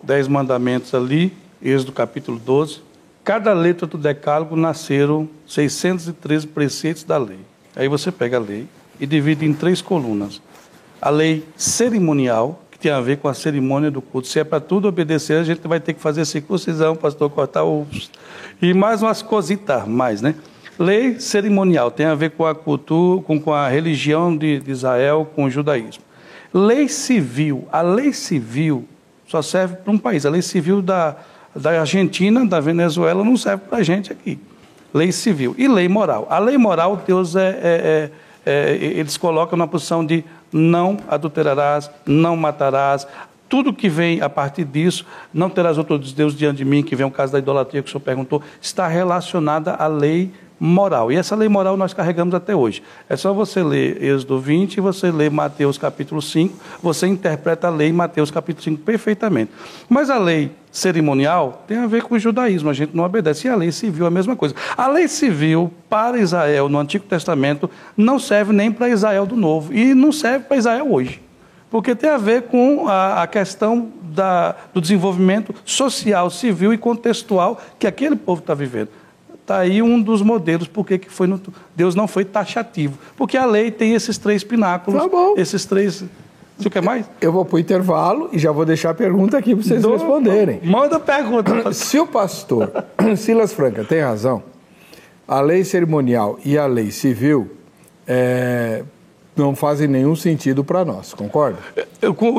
Dez mandamentos ali, Êxodo capítulo 12. Cada letra do decálogo nasceram 613 preceitos da lei. Aí você pega a lei e divide em três colunas. A lei cerimonial, que tem a ver com a cerimônia do culto. Se é para tudo obedecer, a gente vai ter que fazer circuncisão, pastor, cortar os... E mais umas cositas mais, né? Lei cerimonial tem a ver com a cultura, com, com a religião de, de Israel, com o judaísmo. Lei civil, a lei civil só serve para um país. A lei civil da, da Argentina, da Venezuela, não serve para a gente aqui. Lei civil. E lei moral. A lei moral, Deus é, é, é, é eles colocam na posição de não adulterarás, não matarás. Tudo que vem a partir disso, não terás outros deuses diante de mim, que vem o caso da idolatria que o senhor perguntou, está relacionada à lei moral. E essa lei moral nós carregamos até hoje. É só você ler Êxodo 20 e você ler Mateus capítulo 5, você interpreta a lei em Mateus capítulo 5 perfeitamente. Mas a lei cerimonial tem a ver com o judaísmo, a gente não obedece. E a lei civil é a mesma coisa. A lei civil para Israel no Antigo Testamento não serve nem para Israel do Novo e não serve para Israel hoje. Porque tem a ver com a, a questão da, do desenvolvimento social, civil e contextual que aquele povo está vivendo. Está aí um dos modelos porque que foi no, Deus não foi taxativo. Porque a lei tem esses três pináculos, tá bom. esses três. Você quer mais? Eu vou para o intervalo e já vou deixar a pergunta aqui para vocês Do... responderem. Manda pergunta. Se o pastor Silas Franca tem razão, a lei cerimonial e a lei civil é, não fazem nenhum sentido para nós, concorda?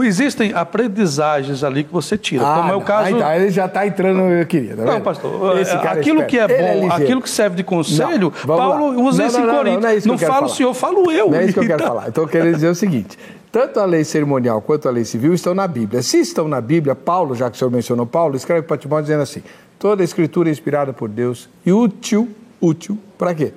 Existem aprendizagens ali que você tira, ah, como é o caso... Tá, ele já está entrando, eu queria. Tá não, pastor, Esse cara aquilo é que é bom, é aquilo que serve de conselho, não, Paulo lá. usa não, isso não, em Corinto. Não, é não fala o senhor, falo eu. Não é isso que eu quero falar. Então eu quero dizer o seguinte, tanto a lei cerimonial quanto a lei civil estão na Bíblia. Se estão na Bíblia, Paulo, já que o senhor mencionou Paulo, escreve para Timóteo dizendo assim, toda a escritura é inspirada por Deus e útil, útil, para quê?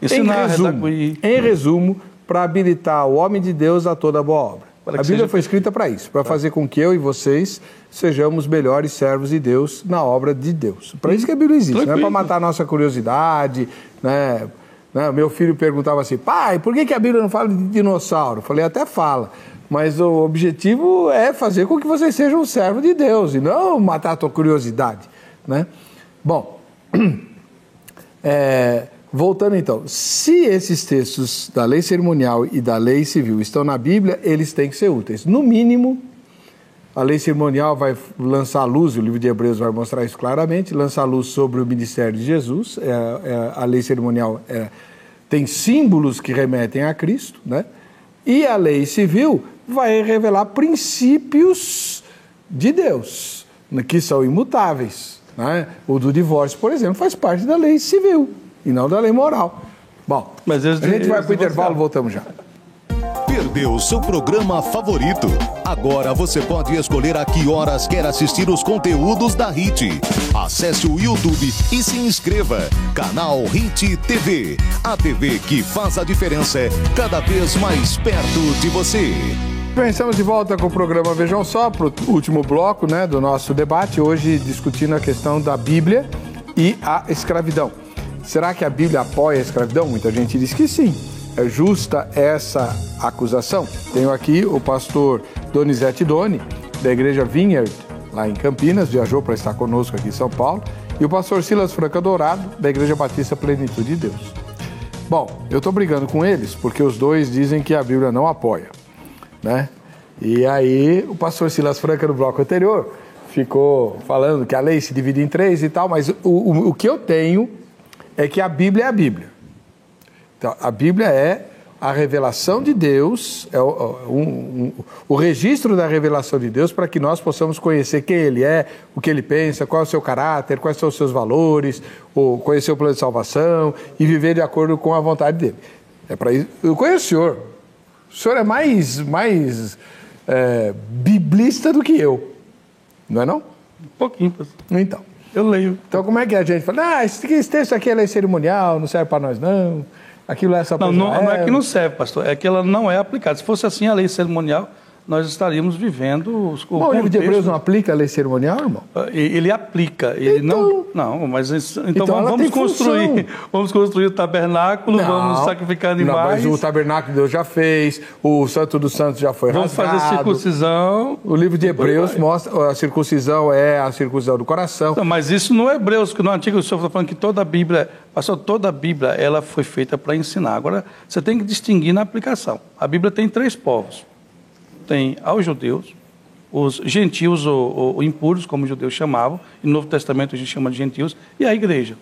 Ensinar, em resumo, em resumo para habilitar o homem de Deus a toda boa obra. Para a Bíblia seja... foi escrita para isso, para fazer com que eu e vocês sejamos melhores servos de Deus na obra de Deus. Para isso que a Bíblia existe, Tranquilo. não é para matar a nossa curiosidade, né? né? Meu filho perguntava assim, pai, por que, que a Bíblia não fala de dinossauro? Eu falei, até fala, mas o objetivo é fazer com que vocês sejam servos de Deus e não matar a tua curiosidade, né? Bom, é, Voltando então, se esses textos da lei cerimonial e da lei civil estão na Bíblia, eles têm que ser úteis. No mínimo, a lei cerimonial vai lançar luz, o livro de Hebreus vai mostrar isso claramente, lançar luz sobre o ministério de Jesus. É, é, a lei cerimonial é, tem símbolos que remetem a Cristo, né? E a lei civil vai revelar princípios de Deus, que são imutáveis. Né? O do divórcio, por exemplo, faz parte da lei civil e não da lei moral. Bom, Mas eles, a gente vai para o intervalo, voltamos já. Perdeu seu programa favorito? Agora você pode escolher a que horas quer assistir os conteúdos da HIT. Acesse o YouTube e se inscreva. Canal HIT TV. A TV que faz a diferença cada vez mais perto de você. Bem, estamos de volta com o programa Vejam Só, para o último bloco né, do nosso debate, hoje discutindo a questão da Bíblia e a escravidão. Será que a Bíblia apoia a escravidão? Muita gente diz que sim. É justa essa acusação? Tenho aqui o pastor Donizete Doni, da igreja Vineyard, lá em Campinas, viajou para estar conosco aqui em São Paulo, e o pastor Silas Franca Dourado, da igreja Batista Plenitude de Deus. Bom, eu estou brigando com eles porque os dois dizem que a Bíblia não apoia, né? E aí o pastor Silas Franca no bloco anterior ficou falando que a lei se divide em três e tal, mas o, o, o que eu tenho é que a Bíblia é a Bíblia. Então, a Bíblia é a revelação de Deus, é o, um, um, o registro da revelação de Deus para que nós possamos conhecer quem Ele é, o que Ele pensa, qual é o seu caráter, quais são os seus valores, ou conhecer o plano de salvação e viver de acordo com a vontade dele. É para isso. Eu conheço o senhor. O senhor é mais, mais é, biblista do que eu, não é não? Um pouquinho. Então. Eu leio. Então, como é que a gente fala? Ah, esse, esse texto aqui é lei cerimonial, não serve para nós, não. Aquilo é só para não, não, não é que não serve, pastor, é que ela não é aplicada. Se fosse assim, a lei cerimonial nós estaríamos vivendo os o, o livro de Hebreus não aplica a lei cerimonial, irmão? Ah, ele aplica, ele então, não, não, mas então, então vamos construir, função. vamos construir o tabernáculo, não, vamos sacrificar animais. Não, mas o tabernáculo Deus já fez, o Santo dos Santos já foi vamos rasgado. Vamos fazer circuncisão. O livro de Hebreus mostra a circuncisão é a circuncisão do coração. Não, mas isso no é Hebreus, que no Antigo o senhor está falando que toda a Bíblia, passou toda a Bíblia, ela foi feita para ensinar. Agora você tem que distinguir na aplicação. A Bíblia tem três povos tem aos judeus, os gentios ou, ou, impuros, como os judeus chamavam, e no Novo Testamento a gente chama de gentios, e a igreja.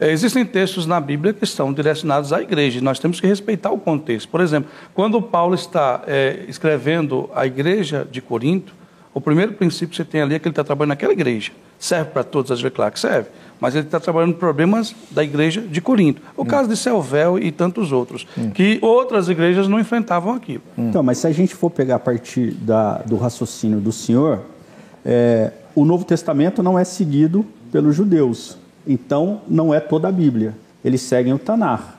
É, existem textos na Bíblia que estão direcionados à igreja, e nós temos que respeitar o contexto. Por exemplo, quando Paulo está é, escrevendo a igreja de Corinto, o primeiro princípio que você tem ali é que ele está trabalhando naquela igreja. Serve para todas as? Claro que serve mas ele está trabalhando problemas da igreja de Corinto. O hum. caso de Selvel e tantos outros, hum. que outras igrejas não enfrentavam aquilo. Hum. Então, mas se a gente for pegar a partir da, do raciocínio do Senhor, é, o Novo Testamento não é seguido pelos judeus. Então, não é toda a Bíblia. Eles seguem o Tanar.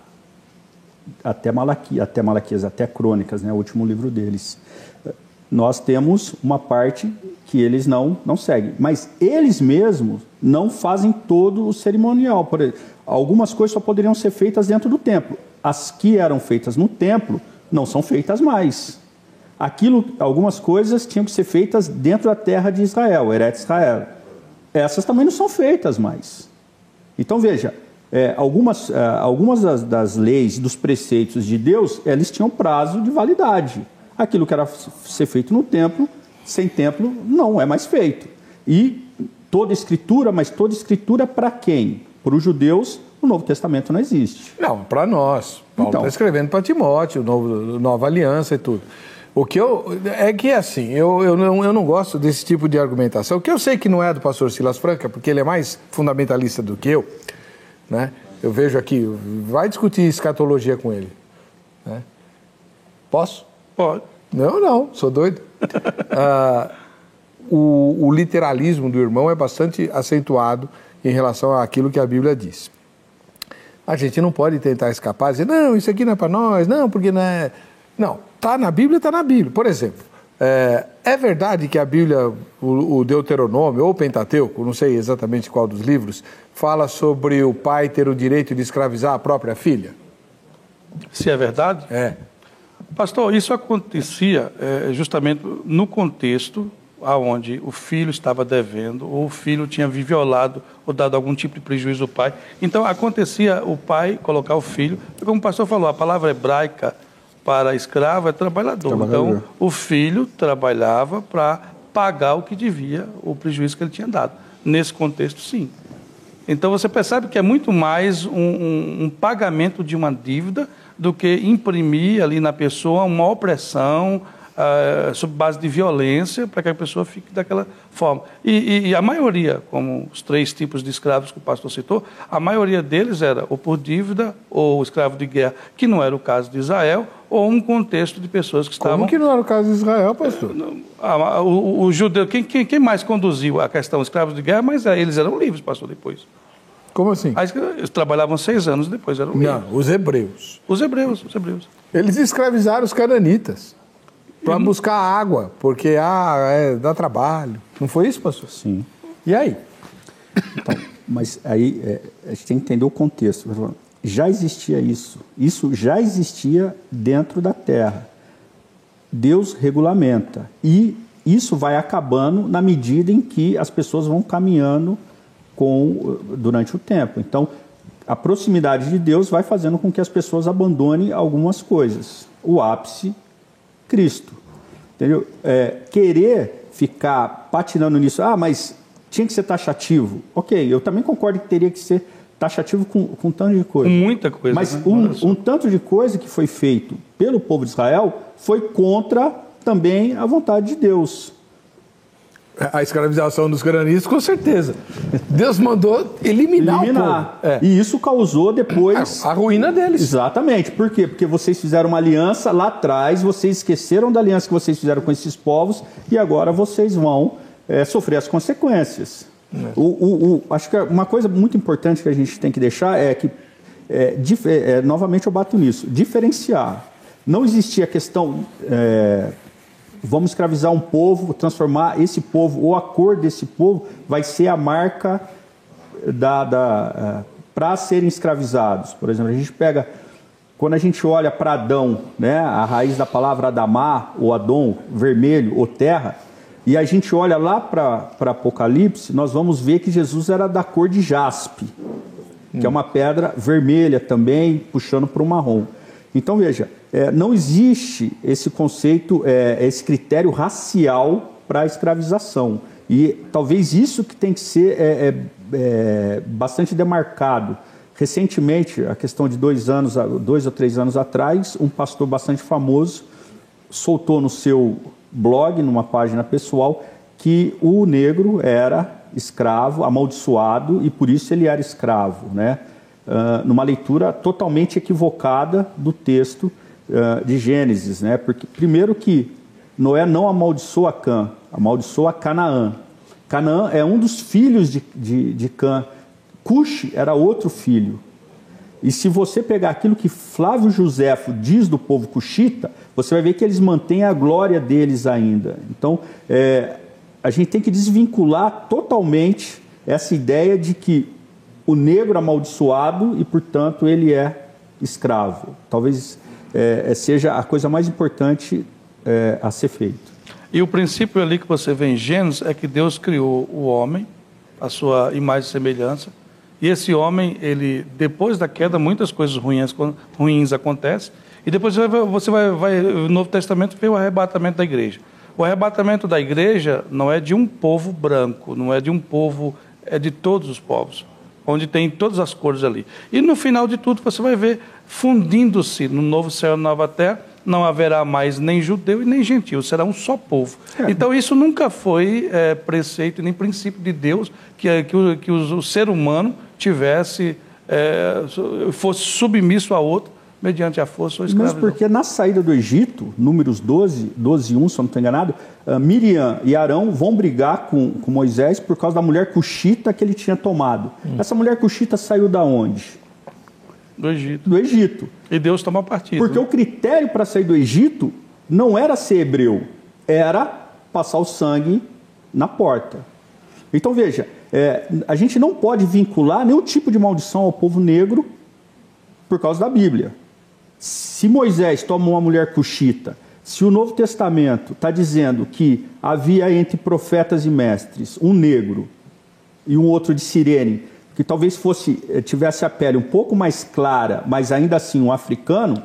Até, Malaqui, até Malaquias, até Crônicas, né, o último livro deles. Nós temos uma parte que eles não, não seguem. Mas eles mesmos não fazem todo o cerimonial. Por exemplo, algumas coisas só poderiam ser feitas dentro do templo. As que eram feitas no templo não são feitas mais. Aquilo, algumas coisas tinham que ser feitas dentro da terra de Israel, Eretz Israel. Essas também não são feitas mais. Então veja, é, algumas, é, algumas das, das leis, dos preceitos de Deus, eles tinham prazo de validade. Aquilo que era ser feito no templo sem templo não é mais feito. E toda escritura, mas toda escritura para quem? Para os judeus, o Novo Testamento não existe. Não, para nós. Paulo está então, escrevendo para Timóteo, novo, nova aliança e tudo. O que eu. É que assim, eu, eu, não, eu não gosto desse tipo de argumentação, o que eu sei que não é do pastor Silas Franca, porque ele é mais fundamentalista do que eu, né? Eu vejo aqui, vai discutir escatologia com ele. Né? Posso? Pode. Não, não, sou doido. ah, o, o, literalismo do irmão é bastante acentuado em relação àquilo que a Bíblia diz. A gente não pode tentar escapar e dizer, não, isso aqui não é para nós, não, porque não é. Não, está na Bíblia, está na Bíblia. Por exemplo, é, é, verdade que a Bíblia, o, o Deuteronômio ou o Pentateuco, não sei exatamente qual dos livros, fala sobre o pai ter o direito de escravizar a própria filha? Se é verdade? É. Pastor, isso acontecia é, justamente no contexto aonde o filho estava devendo, ou o filho tinha violado ou dado algum tipo de prejuízo ao pai. Então acontecia o pai colocar o filho, como o pastor falou, a palavra hebraica para escravo é trabalhador. trabalhador. Então o filho trabalhava para pagar o que devia, o prejuízo que ele tinha dado. Nesse contexto, sim. Então você percebe que é muito mais um, um, um pagamento de uma dívida do que imprimir ali na pessoa uma opressão uh, sob base de violência para que a pessoa fique daquela forma. E, e, e, a maioria, como os três tipos de escravos que o pastor citou, a maioria deles era ou por dívida ou escravo de guerra, que não era o caso de Israel, ou um contexto de pessoas que estavam... Como que não era o caso de Israel, pastor? o, o, o judeu, quem, quem, quem mais conduziu a questão escravos de guerra, mas é, eles eram livres, pastor, depois. Como assim? eles trabalhavam seis anos depois eram livres. Não, os hebreus. Os hebreus, os hebreus. Eles escravizaram os cananitas para e... buscar água, porque ah, é, dá trabalho. Não foi isso, pastor? Sim. E aí? Então, mas aí é, a gente tem que entender o contexto. Já existia isso. Isso já existia dentro da terra. Deus regulamenta. E isso vai acabando na medida em que as pessoas vão caminhando com durante o tempo. Então, a proximidade de Deus vai fazendo com que as pessoas abandonem algumas coisas. O ápice, Cristo. Entendeu? É, querer ficar patinando nisso, ah, mas tinha que ser taxativo. Ok, eu também concordo que teria que ser taxativo com, com um tanto de coisa. Muita coisa. Mas né? um, um tanto de coisa que foi feito pelo povo de Israel foi contra também a vontade de Deus a escravização dos granitos, com certeza. Deus mandou eliminar, eliminar. É. E isso causou depois. A, a, ruína deles. Exatamente. Por quê? Porque vocês fizeram uma aliança lá atrás, vocês esqueceram da aliança que vocês fizeram com esses povos e agora vocês vão é, sofrer as consequências. É. O, o, o, acho que uma coisa muito importante que a gente tem que deixar é que, é, é, é, novamente eu bato nisso, diferenciar. Não existia a questão vamos escravizar um povo, transformar esse povo, ou a cor desse povo vai ser a marca da, da uh, para serem escravizados. Por exemplo, a gente pega, quando a gente olha para Adão, né, a raiz da palavra Adamá, ou Adão, vermelho, ou terra, e a gente olha lá para Apocalipse, nós vamos ver que Jesus era da cor de jaspe, que é uma pedra vermelha também, puxando para o marrom. Então veja, é, não existe esse conceito, é, esse critério racial para a escravização. E talvez isso que tem que ser é, é, é, bastante demarcado. Recentemente, a questão de dois anos, dois ou três anos atrás, um pastor bastante famoso soltou no seu blog, numa página pessoal, que o negro era escravo, amaldiçoado e por isso ele era escravo, né? Numa leitura totalmente equivocada do texto uh, de Gênesis, né? Porque primeiro que Noé não amaldiçoa Cã, amaldiçoa Canaã. Canaã é um dos filhos de, de, de Cã. Cush era outro filho. E se você pegar aquilo que Flávio Joséfo diz do povo cuxita, você vai ver que eles mantêm a glória deles ainda. Então, é, a gente tem que desvincular totalmente essa ideia de que o negro amaldiçoado e, portanto, ele é escravo. Talvez é, é, seja a coisa mais importante é, a ser feita. E o princípio ali que você vê em Gênesis é que Deus criou o homem, a sua imagem e semelhança, e esse homem, ele depois da queda, muitas coisas ruins, ruins acontecem, e depois você vai, vai, no Novo Testamento vê o arrebatamento da igreja. O arrebatamento da igreja não é de um povo branco, não é de um povo, é de todos os povos, onde tem todas as cores ali. E no final de tudo você vai ver fundindo-se no novo céu e nova terra, não haverá mais nem judeu e nem gentil, será um só povo. É. Então isso nunca foi é, preceito nem princípio de Deus que, que, o, que o, o ser humano tivesse, é, fosse submisso a outro mediante a força ou escravidão. Mas porque na saída do Egito, números 12, 12 e 1, se eu não estou enganado, uh, Miriam e Arão vão brigar com, com Moisés por causa da mulher cuxita que ele tinha tomado. Hum. Essa mulher cuxita saiu da onde? Do Egito. Do Egito. E Deus toma partido. Porque né? o critério para sair do Egito não era ser hebreu, era passar o sangue na porta. Então veja, é, a gente não pode vincular nenhum tipo de maldição ao povo negro por causa da Bíblia. Se Moisés toma uma mulher cuxita, se o Novo Testamento está dizendo que havia entre profetas e mestres um negro e um outro de Sirene, que talvez fosse eh, tivesse a pele um pouco mais clara, mas ainda assim um africano,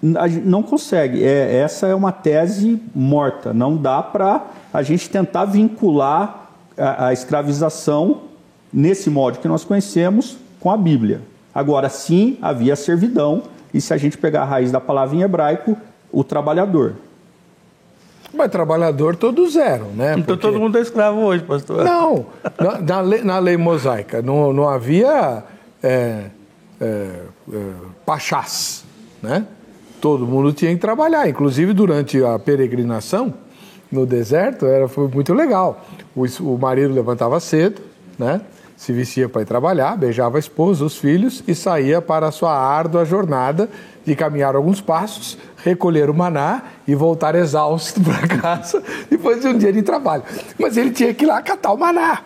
não consegue. É, essa é uma tese morta. Não dá para a gente tentar vincular a, a escravização nesse modo que nós conhecemos com a Bíblia. Agora, sim, havia servidão, e se a gente pegar a raiz da palavra em hebraico, o trabalhador. Mas trabalhador todos eram, né? Então Porque... todo mundo é escravo hoje, pastor. Não, na, na, lei, na lei, mosaica não, não havia é, é, é, pachás, né? Todo mundo tinha que trabalhar, inclusive durante a peregrinação no deserto, era, foi muito legal. O, o marido levantava cedo, né? Se vestia para ir trabalhar, beijava a esposa, os filhos e saía para a sua árdua jornada de caminhar alguns passos, recolher o maná e voltar exausto para casa depois de um dia de trabalho. Mas ele tinha que ir lá catar o maná.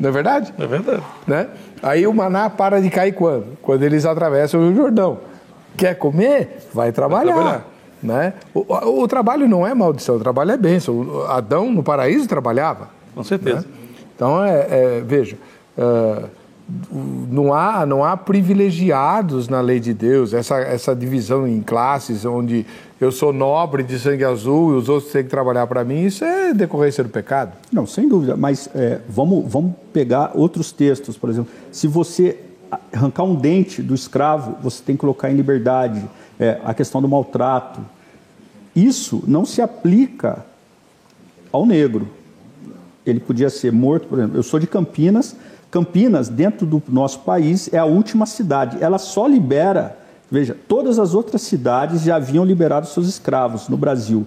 Não é verdade? É verdade. Né? Aí o maná para de cair quando? Quando eles atravessam o Rio Jordão. Quer comer? Vai trabalhar. Vai trabalhar. Né? O, o, o, trabalho não é maldição, o trabalho é bênção. Adão no paraíso trabalhava. Com certeza. Né? Então, é, é veja, uh, não, há, não há privilegiados na lei de Deus, essa, essa divisão em classes, onde eu sou nobre de sangue azul e os outros têm que trabalhar para mim, isso é decorrência do pecado. Não, sem dúvida, mas é, vamos, vamos pegar outros textos, por exemplo. Se você arrancar um dente do escravo, você tem que colocar em liberdade. É, a questão do maltrato. Isso não se aplica ao negro ele podia ser morto, por exemplo. Eu sou de Campinas. Campinas, dentro do nosso país, é a última cidade. Ela só libera, veja, todas as outras cidades já haviam liberado seus escravos no Brasil.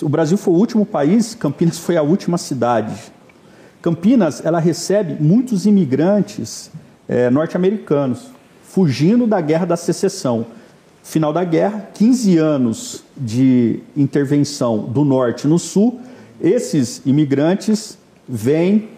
O Brasil foi o último país, Campinas foi a última cidade. Campinas, ela recebe muitos imigrantes é, norte-americanos, fugindo da guerra da secessão. Final da guerra, 15 anos de intervenção do norte no sul, esses imigrantes vêm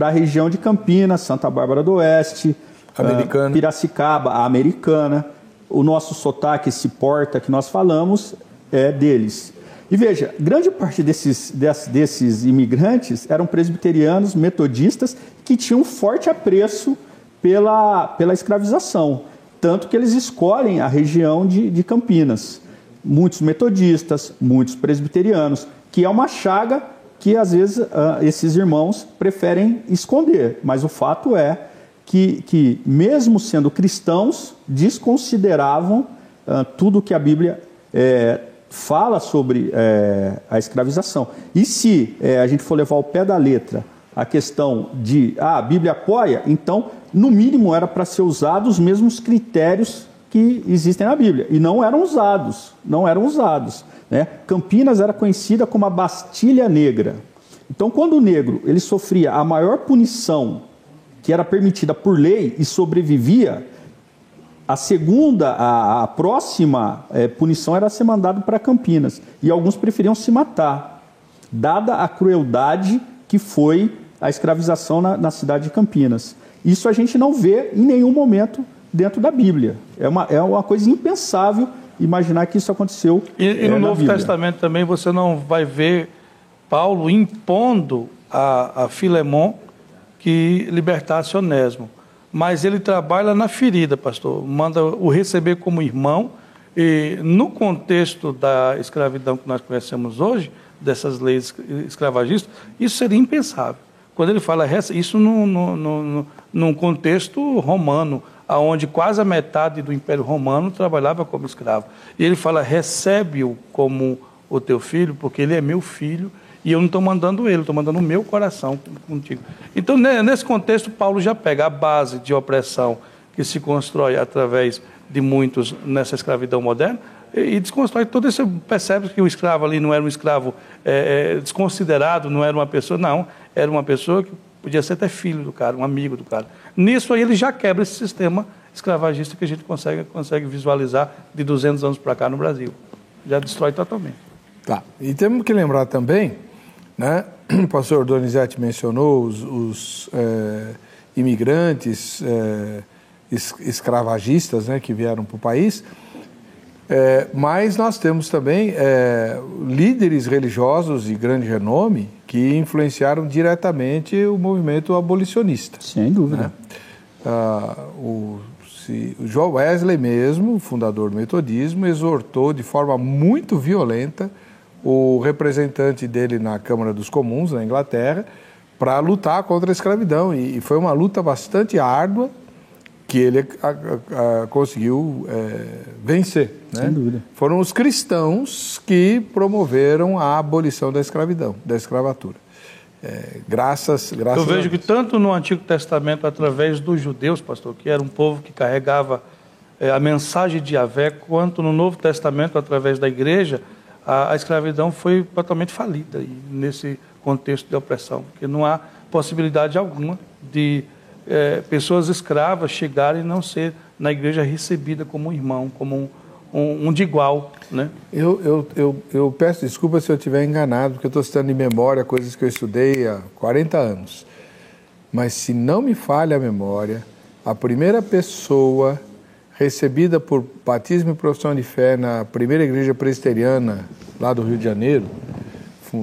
para a região de Campinas, Santa Bárbara do Oeste, Americana. uh, Piracicaba, a Americana. O nosso sotaque, esse porta que nós falamos, é deles. E veja, grande parte desses, desses, desses imigrantes eram presbiterianos, metodistas, que tinham um forte apreço pela, pela escravização. Tanto que eles escolhem a região de, de Campinas. Muitos metodistas, muitos presbiterianos, que é uma chaga que às vezes uh, esses irmãos preferem esconder. Mas o fato é que, que mesmo sendo cristãos, desconsideravam uh, tudo que a Bíblia é, fala sobre é, a escravização. E se é, a gente for levar ao pé da letra a questão de ah, a Bíblia apoia, então, no mínimo, era para ser usados os mesmos critérios que existem na Bíblia. E não eram usados, não eram usados. Né? Campinas era conhecida como a Bastilha Negra. Então, quando o negro ele sofria a maior punição que era permitida por lei e sobrevivia, a segunda, a, a próxima é, punição era ser mandado para Campinas. E alguns preferiam se matar, dada a crueldade que foi a escravização na, na cidade de Campinas. Isso a gente não vê em nenhum momento dentro da Bíblia. É uma, é uma coisa impensável imaginar que isso aconteceu. E, e no é, Novo Bíblia. Testamento também você não vai ver Paulo impondo a, a Filemon que libertasse Onésimo. Mas ele trabalha na ferida, pastor. Manda o receber como irmão. E no contexto da escravidão que nós conhecemos hoje, dessas leis escravagistas, isso seria impensável. Quando ele fala isso no, no, no, num contexto romano, onde quase a metade do Império Romano trabalhava como escravo. E ele fala: recebe-o como o teu filho, porque ele é meu filho e eu não estou mandando ele, estou mandando o meu coração contigo. Então, nesse contexto, Paulo já pega a base de opressão que se constrói através de muitos nessa escravidão moderna e desconstrói todo esse. Percebe que o escravo ali não era um escravo é, é, desconsiderado, não era uma pessoa, não, era uma pessoa que podia ser até filho do cara, um amigo do cara. Nisso aí ele já quebra esse sistema escravagista que a gente consegue, consegue visualizar de 200 anos para cá no Brasil. Já destrói totalmente. Tá. E temos que lembrar também né? O pastor Donizete mencionou os, os é, imigrantes é, es, escravagistas né, que vieram para o país, é, mas nós temos também líderes religiosos de grande renome que influenciaram diretamente o movimento abolicionista. Sem dúvida. Né? Ah, o, se, o João Wesley mesmo, fundador do metodismo, exortou de forma muito violenta o representante dele na Câmara dos Comuns, na Inglaterra, para lutar contra a escravidão. E, e, foi uma luta bastante árdua que ele a, a, conseguiu é, vencer. Né? Sem dúvida. Foram os cristãos que promoveram a abolição da escravidão, da escravatura. É, graças, graças Eu vejo que tanto no Antigo Testamento, através dos judeus, pastor, que era um povo que carregava é, a mensagem de Yahvé, quanto no Novo Testamento, através da igreja, a, a escravidão foi totalmente falida nesse contexto de opressão, porque não há possibilidade alguma de é, pessoas escravas chegarem e não ser na igreja recebida como um irmão, como um, um, um de igual. Né? Eu, eu, eu, eu peço desculpa se eu estiver enganado, porque eu estou citando em memória coisas que eu estudei há 40 anos. Mas se não me falha a memória, a primeira pessoa recebida por batismo e profissão de fé na primeira igreja presbiteriana lá do Rio de Janeiro,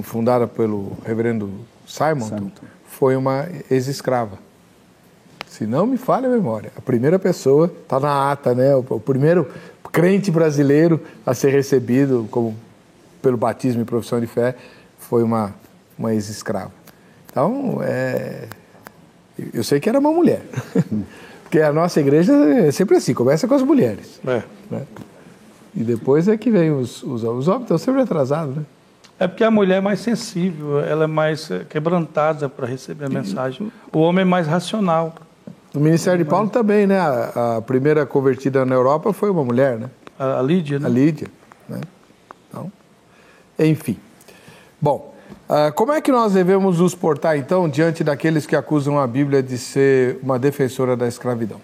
fundada pelo reverendo Simon, foi uma ex-escrava. Se não me falha a memória, a primeira pessoa, está na ata, né? O, o, primeiro crente brasileiro a ser recebido como, pelo batismo e profissão de fé foi uma, uma ex-escrava. Então, é, eu sei que era uma mulher. Porque a nossa igreja é sempre assim, começa com as mulheres. É. Né? E depois é que vem os, os homens. Os homens estão sempre atrasados, né? É porque a mulher é mais sensível, ela é mais quebrantada para receber a mensagem. O homem é mais racional. O ministério de Paulo também, né? A, a primeira convertida na Europa foi uma mulher, né? A, a Lídia, né? A Lídia, né? Então, enfim. Bom, Uh, como é que nós devemos nos portar, então, diante daqueles que acusam a Bíblia de ser uma defensora da escravidão?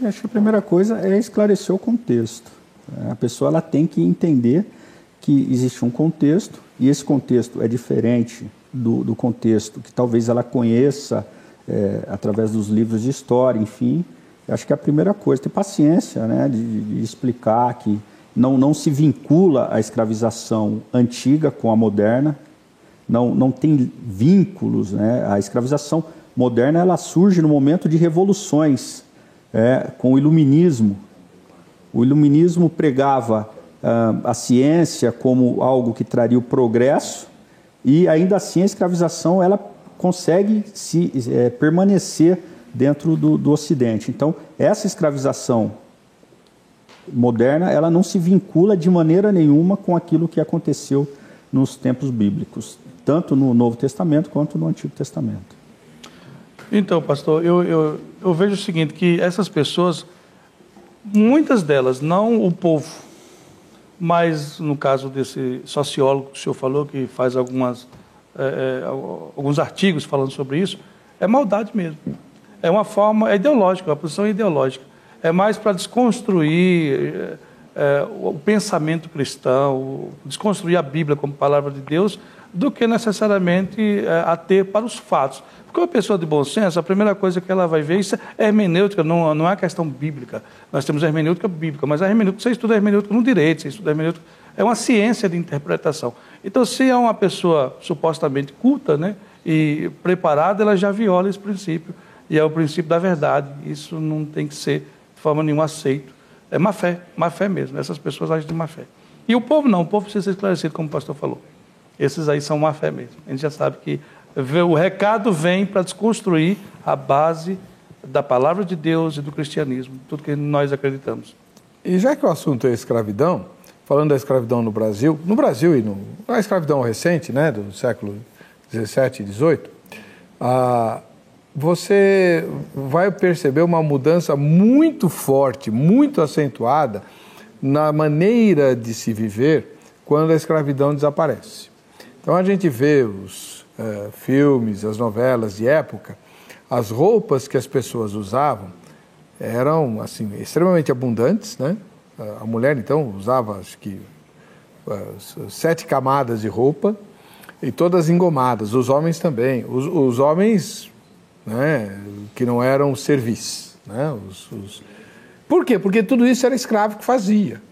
Eu acho que a primeira coisa é esclarecer o contexto. A pessoa ela tem que entender que existe um contexto e esse contexto é diferente do, do contexto que talvez ela conheça é, através dos livros de história, enfim. Acho que é a primeira coisa, ter paciência né, de, de explicar que não, não se vincula a escravização antiga com a moderna, não, não tem vínculos. Né? A escravização moderna ela surge no momento de revoluções, é, com o iluminismo. O iluminismo pregava ah, a ciência como algo que traria o progresso e ainda assim a escravização ela consegue se é, permanecer dentro do, do Ocidente. Então essa escravização moderna ela não se vincula de maneira nenhuma com aquilo que aconteceu nos tempos bíblicos, tanto no Novo Testamento quanto no Antigo Testamento. Então, pastor, eu, eu, eu vejo o seguinte, que essas pessoas, muitas delas, não o povo, mas no caso desse sociólogo que o senhor falou, que faz algumas, é, é, alguns artigos falando sobre isso, é maldade mesmo. É uma forma, é ideológica, uma posição ideológica. É mais para desconstruir é, é, o pensamento cristão, desconstruir a Bíblia como palavra de Deus, do que necessariamente é, ater para os fatos. Porque uma pessoa de bom senso, a primeira coisa que ela vai ver, isso é hermenêutica, não, não é questão bíblica. Nós temos hermenêutica bíblica, mas a hermenêutica, você estuda hermenêutica no direito, você estuda hermenêutica, é uma ciência de interpretação. Então, se é uma pessoa supostamente culta né, e preparada, ela já viola esse princípio. E é o princípio da verdade. Isso não tem que ser de forma nenhuma aceito. É má fé, má fé mesmo. Essas pessoas agem de má fé. E o povo não, o povo precisa ser esclarecido, como o pastor falou. Esses aí são má fé mesmo. A gente já sabe que o recado vem para desconstruir a base da palavra de Deus e do cristianismo, tudo que nós acreditamos. E já que o assunto é escravidão, falando da escravidão no Brasil, no Brasil e no, a escravidão recente, né, do século 17 e 18, ah, você vai perceber uma mudança muito forte, muito acentuada na maneira de se viver quando a escravidão desaparece. Então a gente vê os uh, filmes, as novelas de época, as roupas que as pessoas usavam eram assim extremamente abundantes, né? A mulher então usava acho que uh, sete camadas de roupa e todas engomadas. Os homens também. Os, os homens, né? Que não eram serviços, né? Os, os... Por quê? Porque tudo isso era escravo que fazia,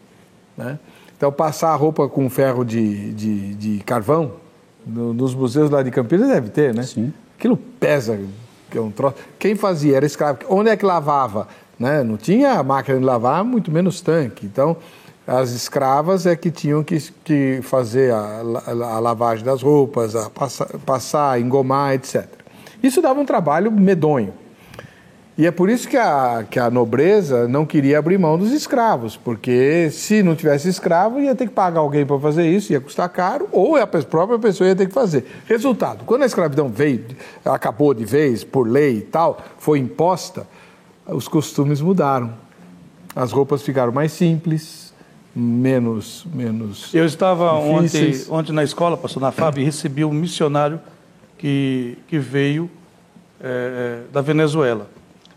né? Então passar a roupa com ferro de, de, de carvão no, nos museus lá de Campinas deve ter, né? Sim. Aquilo pesa, que é um troço. Quem fazia era escravo. Onde é que lavava? Né? Não tinha máquina de lavar, muito menos tanque. Então, as escravas é que tinham que, que fazer a, a, a lavagem das roupas, a passar, passar, engomar, etc. Isso dava um trabalho medonho. E é por isso que a, que a nobreza não queria abrir mão dos escravos, porque se não tivesse escravo, ia ter que pagar alguém para fazer isso, ia custar caro, ou a própria pessoa ia ter que fazer. Resultado: quando a escravidão veio, acabou de vez, por lei e tal, foi imposta, os costumes mudaram. As roupas ficaram mais simples, menos. menos Eu estava ontem, ontem na escola, pastor na FAB, e recebi um missionário que, que veio é, da Venezuela.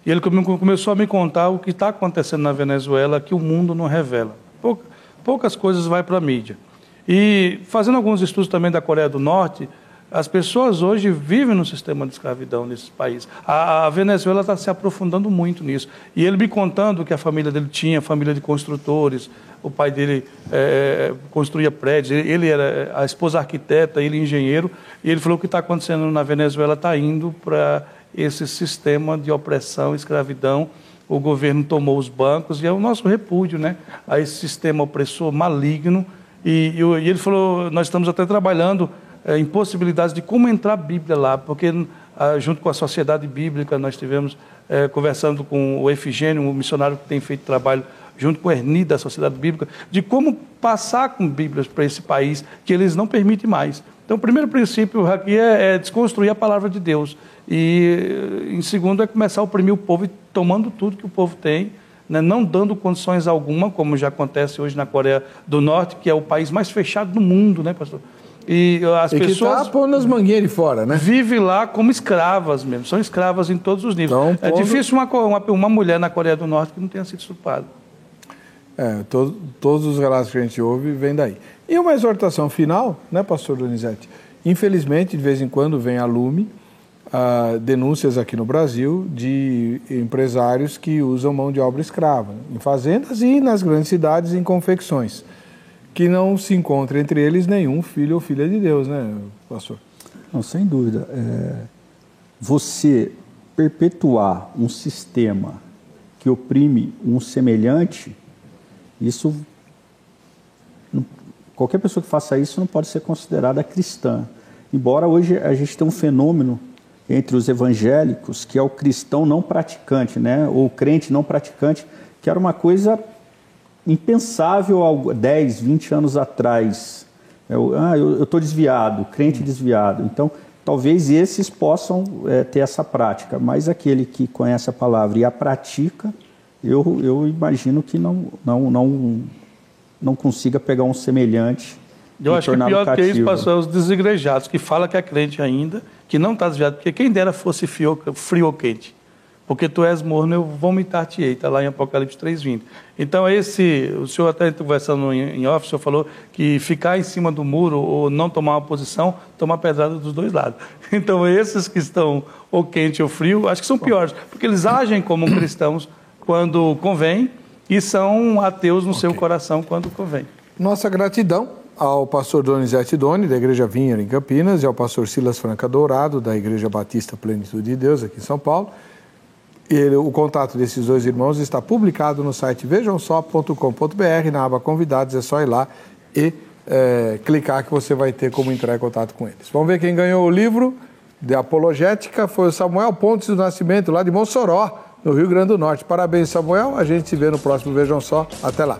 E ele começou a me contar o que está acontecendo na Venezuela que o mundo não revela. Poucas coisas vai para a mídia. E fazendo alguns estudos também da Coreia do Norte, as pessoas hoje vivem no sistema de escravidão nesse país. A, a Venezuela está se aprofundando muito nisso. E ele me contando que a família dele tinha, família de construtores, o pai dele é, construía prédios, ele era a esposa arquiteta, ele engenheiro, e ele falou que o que está acontecendo na Venezuela está indo para esse sistema de opressão, escravidão. O governo tomou os bancos e é o nosso repúdio né, a esse sistema opressor maligno. E, e ele falou: nós estamos até trabalhando é, em possibilidades de como entrar a Bíblia lá, porque ah, junto com a sociedade bíblica nós tivemos é, conversando com o Efigênio, um missionário que tem feito trabalho junto com o Erni da Sociedade Bíblica, de como passar com Bíblias para esse país que eles não permitem mais. Então, o primeiro princípio aqui é, é desconstruir a palavra de Deus. E, em segundo, é começar a oprimir o povo tomando tudo que o povo tem, né, não dando condições alguma, como já acontece hoje na Coreia do Norte, que é o país mais fechado do mundo, né, pastor? E as e pessoas. Que tá pondo as mangueiras fora, né? Vivem lá como escravas mesmo, são escravas em todos os níveis. Então, é difícil uma, uma, uma mulher na Coreia do Norte que não tenha sido estuprada. É, to, todos os relatos que a gente ouve vêm daí. E uma exortação final, né, pastor Donizete? Infelizmente, de vez em quando vem a lume uh, denúncias aqui no Brasil de empresários que usam mão de obra escrava em fazendas e nas grandes cidades em confecções, que não se encontra entre eles nenhum filho ou filha de Deus, né, pastor? Não, sem dúvida. É, você perpetuar um sistema que oprime um semelhante, isso qualquer pessoa que faça isso não pode ser considerada cristã. Embora hoje a gente tenha um fenômeno entre os evangélicos que é o cristão não praticante, né? Ou o crente não praticante, que era uma coisa impensável há 10, 20 anos atrás. Eu, ah, eu estou desviado, crente desviado. Então, talvez esses possam é, ter essa prática, mas aquele que conhece a palavra e a pratica, eu, eu imagino que não, não, não, não consiga pegar um semelhante. Eu acho que pior cativo. que isso passou os desigrejados, que fala que é crente ainda, que não está desviado, porque quem dera fosse frio, frio ou quente porque tu és morno, eu vomitar-te-ei, está lá em Apocalipse 3,20. Então, esse, o senhor até conversando em, em off, o senhor falou que ficar em cima do muro ou não tomar uma posição, tomar pedrada dos dois lados. Então, esses que estão ou quente ou frio, acho que são piores, porque eles agem como cristãos quando convém e são ateus no okay. seu coração quando convém. Nossa gratidão ao pastor Donizete Doni, da Igreja Vinha em Campinas, e ao pastor Silas Franca Dourado, da Igreja Batista Plenitude de Deus, aqui em São Paulo. Ele, o contato desses dois irmãos está publicado no site vejamsó.com.br, na aba Convidados, é só ir lá e é, clicar que você vai ter como entrar em contato com eles. Vamos ver quem ganhou o livro de apologética, foi o Samuel Pontes do Nascimento, lá de Mossoró, no Rio Grande do Norte. Parabéns, Samuel, a gente se vê no próximo Vejam Só. Até lá.